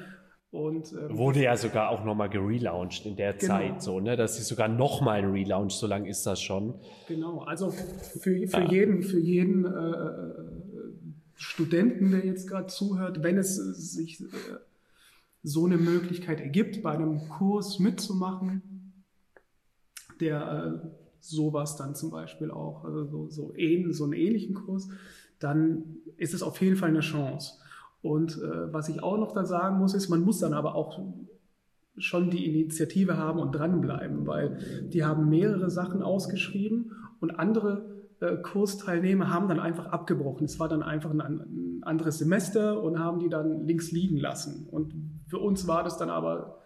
Und, ähm, Wurde ja sogar auch nochmal gelauncht in der genau. Zeit, so, ne? Das ist sogar nochmal ein Relaunch, so lange ist das schon. Genau, also für, für ja. jeden, für jeden äh, Studenten, der jetzt gerade zuhört, wenn es sich äh, so eine Möglichkeit ergibt, bei einem Kurs mitzumachen, der äh, sowas dann zum Beispiel auch, also so, so, ähn, so einen ähnlichen Kurs, dann ist es auf jeden Fall eine Chance. Und äh, was ich auch noch da sagen muss, ist, man muss dann aber auch schon die Initiative haben und dranbleiben, weil die haben mehrere Sachen ausgeschrieben und andere äh, Kursteilnehmer haben dann einfach abgebrochen. Es war dann einfach ein, anderes Semester und haben die dann links liegen lassen. Und für uns war das dann aber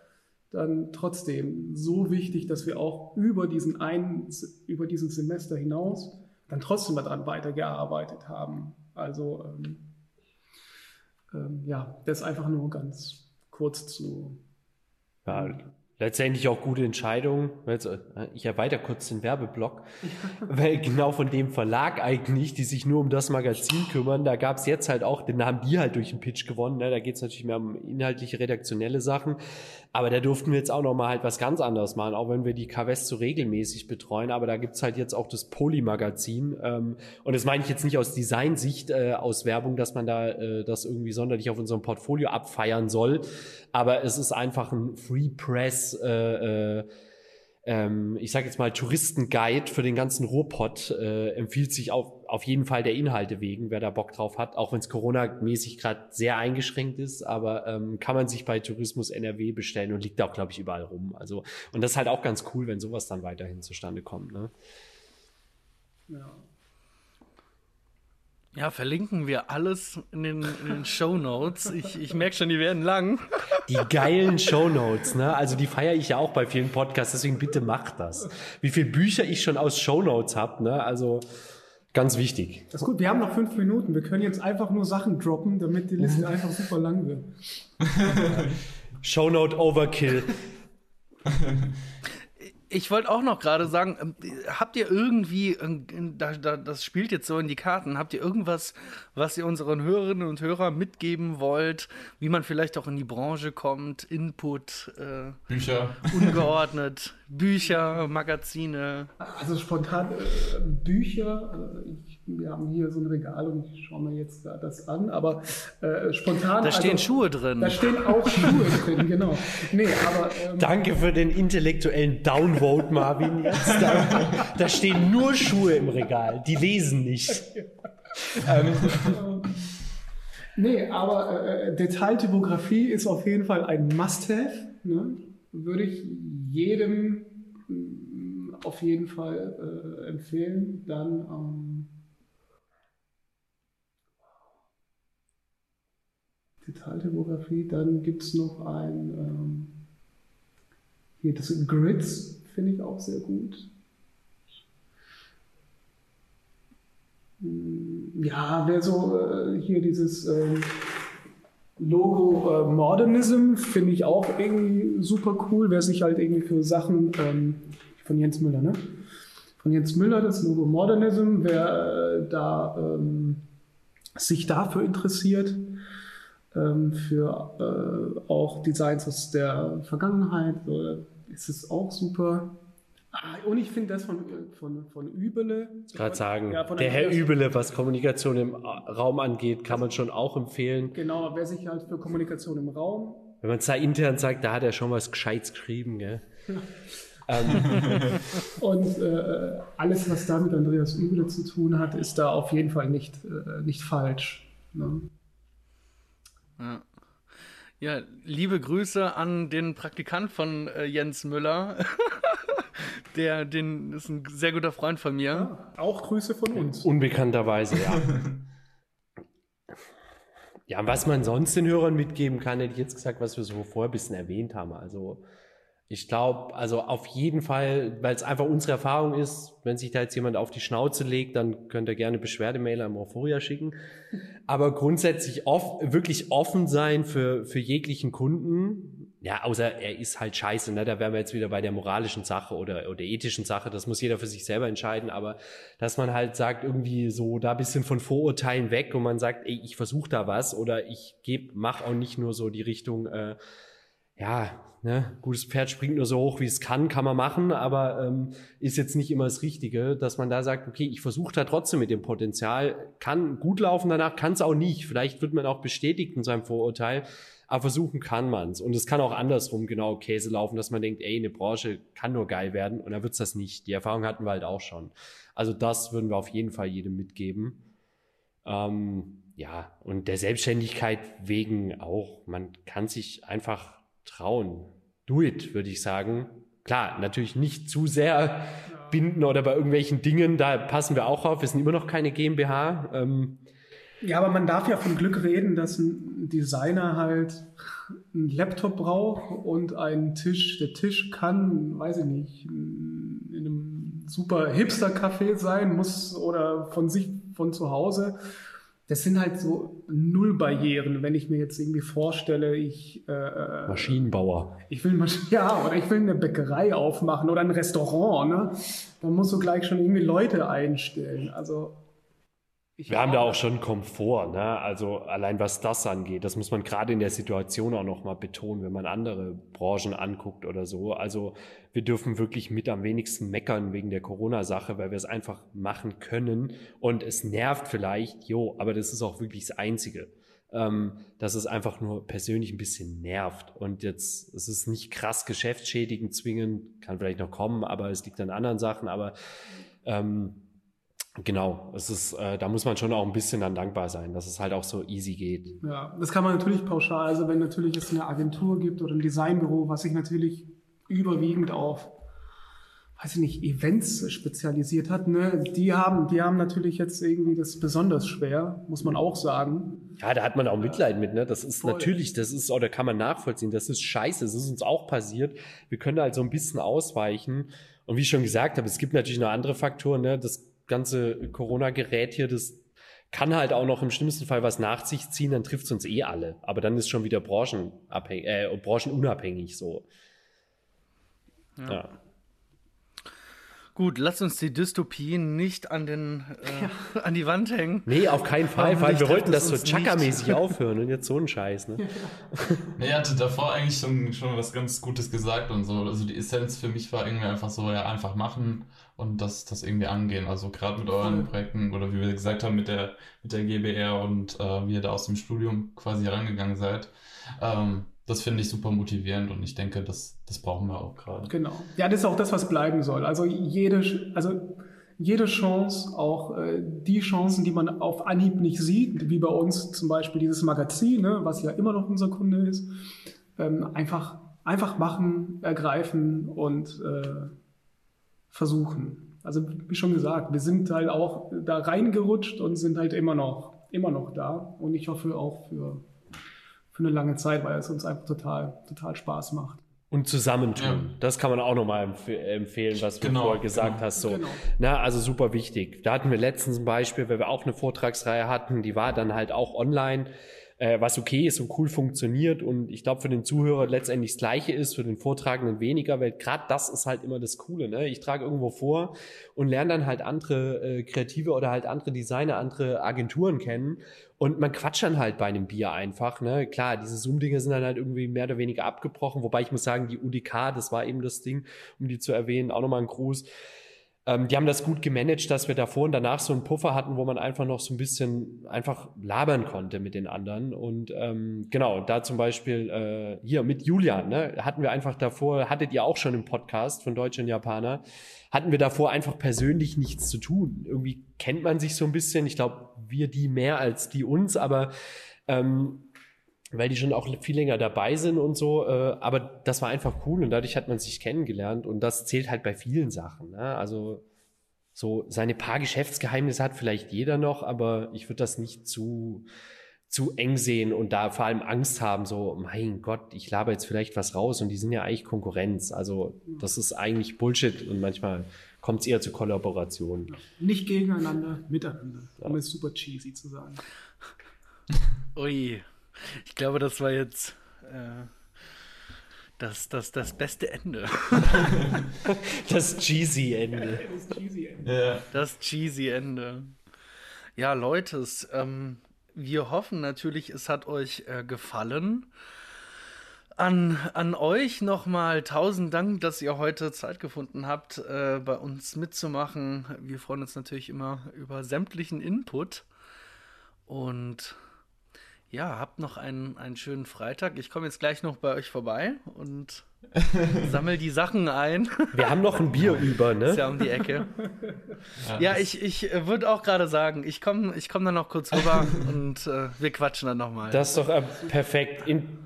dann trotzdem so wichtig, dass wir auch über diesen einen, über diesen Semester hinaus dann trotzdem daran weitergearbeitet haben. Also ähm, ähm, ja, das einfach nur ganz kurz zu. Ja, letztendlich auch gute Entscheidung. Äh, ich erweitere kurz den Werbeblock, weil genau von dem Verlag eigentlich, die sich nur um das Magazin kümmern, da gab es jetzt halt auch, den haben die halt durch den Pitch gewonnen. Ne? Da geht es natürlich mehr um inhaltliche, redaktionelle Sachen. Aber da durften wir jetzt auch nochmal halt was ganz anderes machen, auch wenn wir die KWS so regelmäßig betreuen. Aber da gibt's halt jetzt auch das Poly-Magazin. Ähm, und das meine ich jetzt nicht aus Designsicht, äh, aus Werbung, dass man da äh, das irgendwie sonderlich auf unserem Portfolio abfeiern soll. Aber es ist einfach ein Free Press, äh, äh, ähm, ich sage jetzt mal, Touristenguide für den ganzen Ruhrpott äh, empfiehlt sich auf, auf jeden Fall der Inhalte wegen, wer da Bock drauf hat, auch wenn es Corona-mäßig gerade sehr eingeschränkt ist, aber ähm, kann man sich bei Tourismus NRW bestellen und liegt auch, glaube ich, überall rum. Also, und das ist halt auch ganz cool, wenn sowas dann weiterhin zustande kommt. Ne? Ja. Ja, verlinken wir alles in den, in den Show Notes. Ich, ich merke schon, die werden lang. Die geilen Show Notes, ne? Also die feiere ich ja auch bei vielen Podcasts, deswegen bitte macht das. Wie viele Bücher ich schon aus Show Notes habe, ne? Also ganz wichtig. Das ist gut, wir haben noch fünf Minuten. Wir können jetzt einfach nur Sachen droppen, damit die Liste einfach super lang wird. Show Note Overkill. ich wollte auch noch gerade sagen, ähm, habt ihr irgendwie, äh, das spielt jetzt so in die Karten, habt ihr irgendwas, was ihr unseren Hörerinnen und Hörern mitgeben wollt, wie man vielleicht auch in die Branche kommt, Input, äh, Bücher, ungeordnet, Bücher, Magazine? Also spontan äh, Bücher, äh, ich, wir haben hier so ein Regal und ich schaue mir jetzt das an, aber äh, spontan. Da stehen also, Schuhe drin. Da stehen auch Schuhe drin, genau. Nee, aber, ähm, Danke für den intellektuellen Downvote, Marvin. Jetzt, da, da stehen nur Schuhe im Regal, die lesen nicht. ähm, nee, aber äh, Detailtypografie ist auf jeden Fall ein Must-Have. Ne? Würde ich jedem mm, auf jeden Fall äh, empfehlen. Dann ähm, Detailtypografie. Dann gibt es noch ein, ähm, hier das Grids, finde ich auch sehr gut. Hm, ja, wer so äh, hier dieses ähm, Logo äh, Modernism finde ich auch irgendwie super cool, wer sich halt irgendwie für Sachen ähm, von Jens Müller, ne? Von Jens Müller, das Logo Modernism, wer äh, da ähm, sich dafür interessiert, für äh, auch Designs aus der Vergangenheit, ist es auch super. Ah, und ich finde das von, von, von Übele. Gerade sagen, ja, der Herr Übele, was Kommunikation im Raum angeht, kann man schon auch empfehlen. Genau, wer sich halt für Kommunikation im Raum. Wenn man es da intern sagt, da hat er schon was Gescheites geschrieben, gell? ähm. und äh, alles, was da mit Andreas Übele zu tun hat, ist da auf jeden Fall nicht, äh, nicht falsch. Ne? Ja. Ja, liebe Grüße an den Praktikant von äh, Jens Müller. Der den, ist ein sehr guter Freund von mir. Ja, auch Grüße von uns. Unbekannterweise, ja. ja, was man sonst den Hörern mitgeben kann, hätte ich jetzt gesagt, was wir so vorher ein bisschen erwähnt haben. Also ich glaube, also auf jeden Fall, weil es einfach unsere Erfahrung ist, wenn sich da jetzt jemand auf die Schnauze legt, dann könnt ihr gerne Beschwerdemail am Morphoria schicken. Aber grundsätzlich off, wirklich offen sein für, für jeglichen Kunden. Ja, außer er ist halt scheiße, ne? Da wären wir jetzt wieder bei der moralischen Sache oder, oder ethischen Sache. Das muss jeder für sich selber entscheiden. Aber dass man halt sagt, irgendwie so da bisschen von Vorurteilen weg und man sagt, ey, ich versuche da was oder ich gebe, mach auch nicht nur so die Richtung, äh, ja, ne, gutes Pferd springt nur so hoch, wie es kann, kann man machen, aber ähm, ist jetzt nicht immer das Richtige, dass man da sagt, okay, ich versuche da trotzdem mit dem Potenzial, kann gut laufen danach, kann es auch nicht. Vielleicht wird man auch bestätigt in seinem Vorurteil, aber versuchen kann man's. Und es kann auch andersrum genau Käse laufen, dass man denkt, ey, eine Branche kann nur geil werden und dann wird's das nicht. Die Erfahrung hatten wir halt auch schon. Also das würden wir auf jeden Fall jedem mitgeben. Ähm, ja, und der Selbstständigkeit wegen auch. Man kann sich einfach trauen. Do it, würde ich sagen. Klar, natürlich nicht zu sehr binden oder bei irgendwelchen Dingen, da passen wir auch auf. Wir sind immer noch keine GmbH. Ähm, ja, aber man darf ja von Glück reden, dass ein Designer halt einen Laptop braucht und einen Tisch. Der Tisch kann, weiß ich nicht, in einem super Hipster-Café sein, muss oder von sich, von zu Hause das sind halt so Nullbarrieren, wenn ich mir jetzt irgendwie vorstelle, ich äh, äh Maschinenbauer. Ich will Masch ja oder ich will eine Bäckerei aufmachen oder ein Restaurant, ne? Dann musst du gleich schon irgendwie Leute einstellen. Also ich wir haben da auch schon Komfort, ne? Also allein was das angeht, das muss man gerade in der Situation auch nochmal betonen, wenn man andere Branchen anguckt oder so. Also wir dürfen wirklich mit am wenigsten meckern wegen der Corona-Sache, weil wir es einfach machen können. Und es nervt vielleicht, jo, aber das ist auch wirklich das Einzige. Ähm, dass es einfach nur persönlich ein bisschen nervt. Und jetzt, es ist nicht krass geschäftsschädigend zwingend, kann vielleicht noch kommen, aber es liegt an anderen Sachen, aber ähm, Genau, es ist, äh, da muss man schon auch ein bisschen dann dankbar sein, dass es halt auch so easy geht. Ja, das kann man natürlich pauschal, also wenn natürlich es eine Agentur gibt oder ein Designbüro, was sich natürlich überwiegend auf, weiß ich nicht, Events spezialisiert hat, ne, die haben, die haben natürlich jetzt irgendwie das besonders schwer, muss man auch sagen. Ja, da hat man auch Mitleid mit, ne? Das ist Voll. natürlich, das ist, oder kann man nachvollziehen, das ist scheiße, das ist uns auch passiert. Wir können halt so ein bisschen ausweichen. Und wie ich schon gesagt habe, es gibt natürlich noch andere Faktoren, ne? Das ganze Corona-Gerät hier, das kann halt auch noch im schlimmsten Fall was nach sich ziehen, dann trifft es uns eh alle. Aber dann ist schon wieder branchenabhängig, äh, branchenunabhängig so. Ja. ja. Gut, lass uns die Dystopien nicht an, den, äh, ja. an die Wand hängen. Nee, auf keinen Fall, weil wir wollten das so Chaka-mäßig aufhören und jetzt so ein Scheiß. Ne? nee, er hatte davor eigentlich schon, schon was ganz Gutes gesagt und so. Also die Essenz für mich war irgendwie einfach so, ja, einfach machen und das, das irgendwie angehen. Also gerade mit euren Projekten oder wie wir gesagt haben, mit der, mit der GBR und äh, wie ihr da aus dem Studium quasi herangegangen seid. Ähm, das finde ich super motivierend und ich denke, das, das brauchen wir auch gerade. Genau. Ja, das ist auch das, was bleiben soll. Also jede, also jede Chance, auch äh, die Chancen, die man auf Anhieb nicht sieht, wie bei uns zum Beispiel dieses Magazin, ne, was ja immer noch unser Kunde ist, ähm, einfach, einfach machen, ergreifen und äh, versuchen. Also wie schon gesagt, wir sind halt auch da reingerutscht und sind halt immer noch, immer noch da. Und ich hoffe auch für für eine lange Zeit, weil es uns einfach total, total Spaß macht. Und zusammentun. Ja. Das kann man auch nochmal empf empfehlen, was du genau, vorher gesagt genau. hast. So. Genau. Na, also super wichtig. Da hatten wir letztens ein Beispiel, weil wir auch eine Vortragsreihe hatten, die war dann halt auch online äh, was okay ist und cool funktioniert und ich glaube für den Zuhörer letztendlich das Gleiche ist, für den Vortragenden weniger, weil gerade das ist halt immer das Coole. Ne? Ich trage irgendwo vor und lerne dann halt andere äh, Kreative oder halt andere Designer, andere Agenturen kennen und man quatscht dann halt bei einem Bier einfach. Ne? Klar, diese Zoom-Dinge sind dann halt irgendwie mehr oder weniger abgebrochen, wobei ich muss sagen, die UDK, das war eben das Ding, um die zu erwähnen, auch nochmal ein Gruß ähm, die haben das gut gemanagt, dass wir davor und danach so einen Puffer hatten, wo man einfach noch so ein bisschen einfach labern konnte mit den anderen. Und ähm, genau, da zum Beispiel äh, hier mit Julian, ne, hatten wir einfach davor, hattet ihr auch schon im Podcast von Deutsch und Japaner, hatten wir davor einfach persönlich nichts zu tun. Irgendwie kennt man sich so ein bisschen. Ich glaube, wir die mehr als die uns, aber ähm, weil die schon auch viel länger dabei sind und so. Äh, aber das war einfach cool und dadurch hat man sich kennengelernt und das zählt halt bei vielen Sachen. Ne? Also so seine paar Geschäftsgeheimnisse hat vielleicht jeder noch, aber ich würde das nicht zu zu eng sehen und da vor allem Angst haben, so, mein Gott, ich laber jetzt vielleicht was raus und die sind ja eigentlich Konkurrenz. Also das ist eigentlich Bullshit und manchmal kommt es eher zu Kollaboration. Nicht gegeneinander, miteinander, ja. um es super cheesy zu sagen. Ui. Ich glaube, das war jetzt äh, das, das, das beste Ende. das cheesy Ende. Das cheesy Ende. Ja. Das cheesy Ende. Ja, Leute, ähm, wir hoffen natürlich, es hat euch äh, gefallen. An, an euch nochmal tausend Dank, dass ihr heute Zeit gefunden habt, äh, bei uns mitzumachen. Wir freuen uns natürlich immer über sämtlichen Input. Und ja, habt noch einen, einen schönen Freitag. Ich komme jetzt gleich noch bei euch vorbei und sammel die Sachen ein. Wir haben noch ein Bier über, ne? Ist ja um die Ecke. Ja, ja ich, ich würde auch gerade sagen, ich komme ich komm dann noch kurz rüber und äh, wir quatschen dann nochmal. Das ist doch äh, perfekt. In,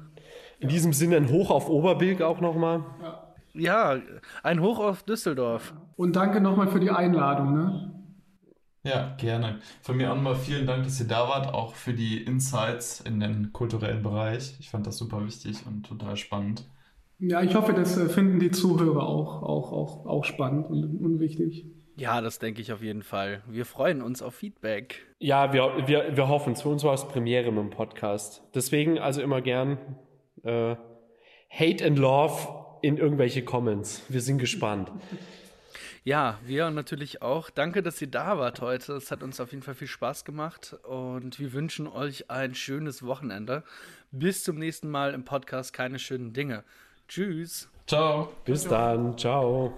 in diesem Sinne ein Hoch auf Oberbilk auch nochmal. Ja. ja, ein Hoch auf Düsseldorf. Und danke nochmal für die Einladung, ne? Ja, gerne. Von mir auch nochmal vielen Dank, dass ihr da wart, auch für die Insights in den kulturellen Bereich. Ich fand das super wichtig und total spannend. Ja, ich hoffe, das äh, finden die Zuhörer auch, auch, auch, auch spannend und, und wichtig. Ja, das denke ich auf jeden Fall. Wir freuen uns auf Feedback. Ja, wir, wir, wir hoffen es. Für uns war es Premiere mit dem Podcast. Deswegen also immer gern äh, Hate and Love in irgendwelche Comments. Wir sind gespannt. Ja, wir natürlich auch. Danke, dass ihr da wart heute. Es hat uns auf jeden Fall viel Spaß gemacht und wir wünschen euch ein schönes Wochenende. Bis zum nächsten Mal im Podcast Keine schönen Dinge. Tschüss. Ciao. Bis dann. Ciao.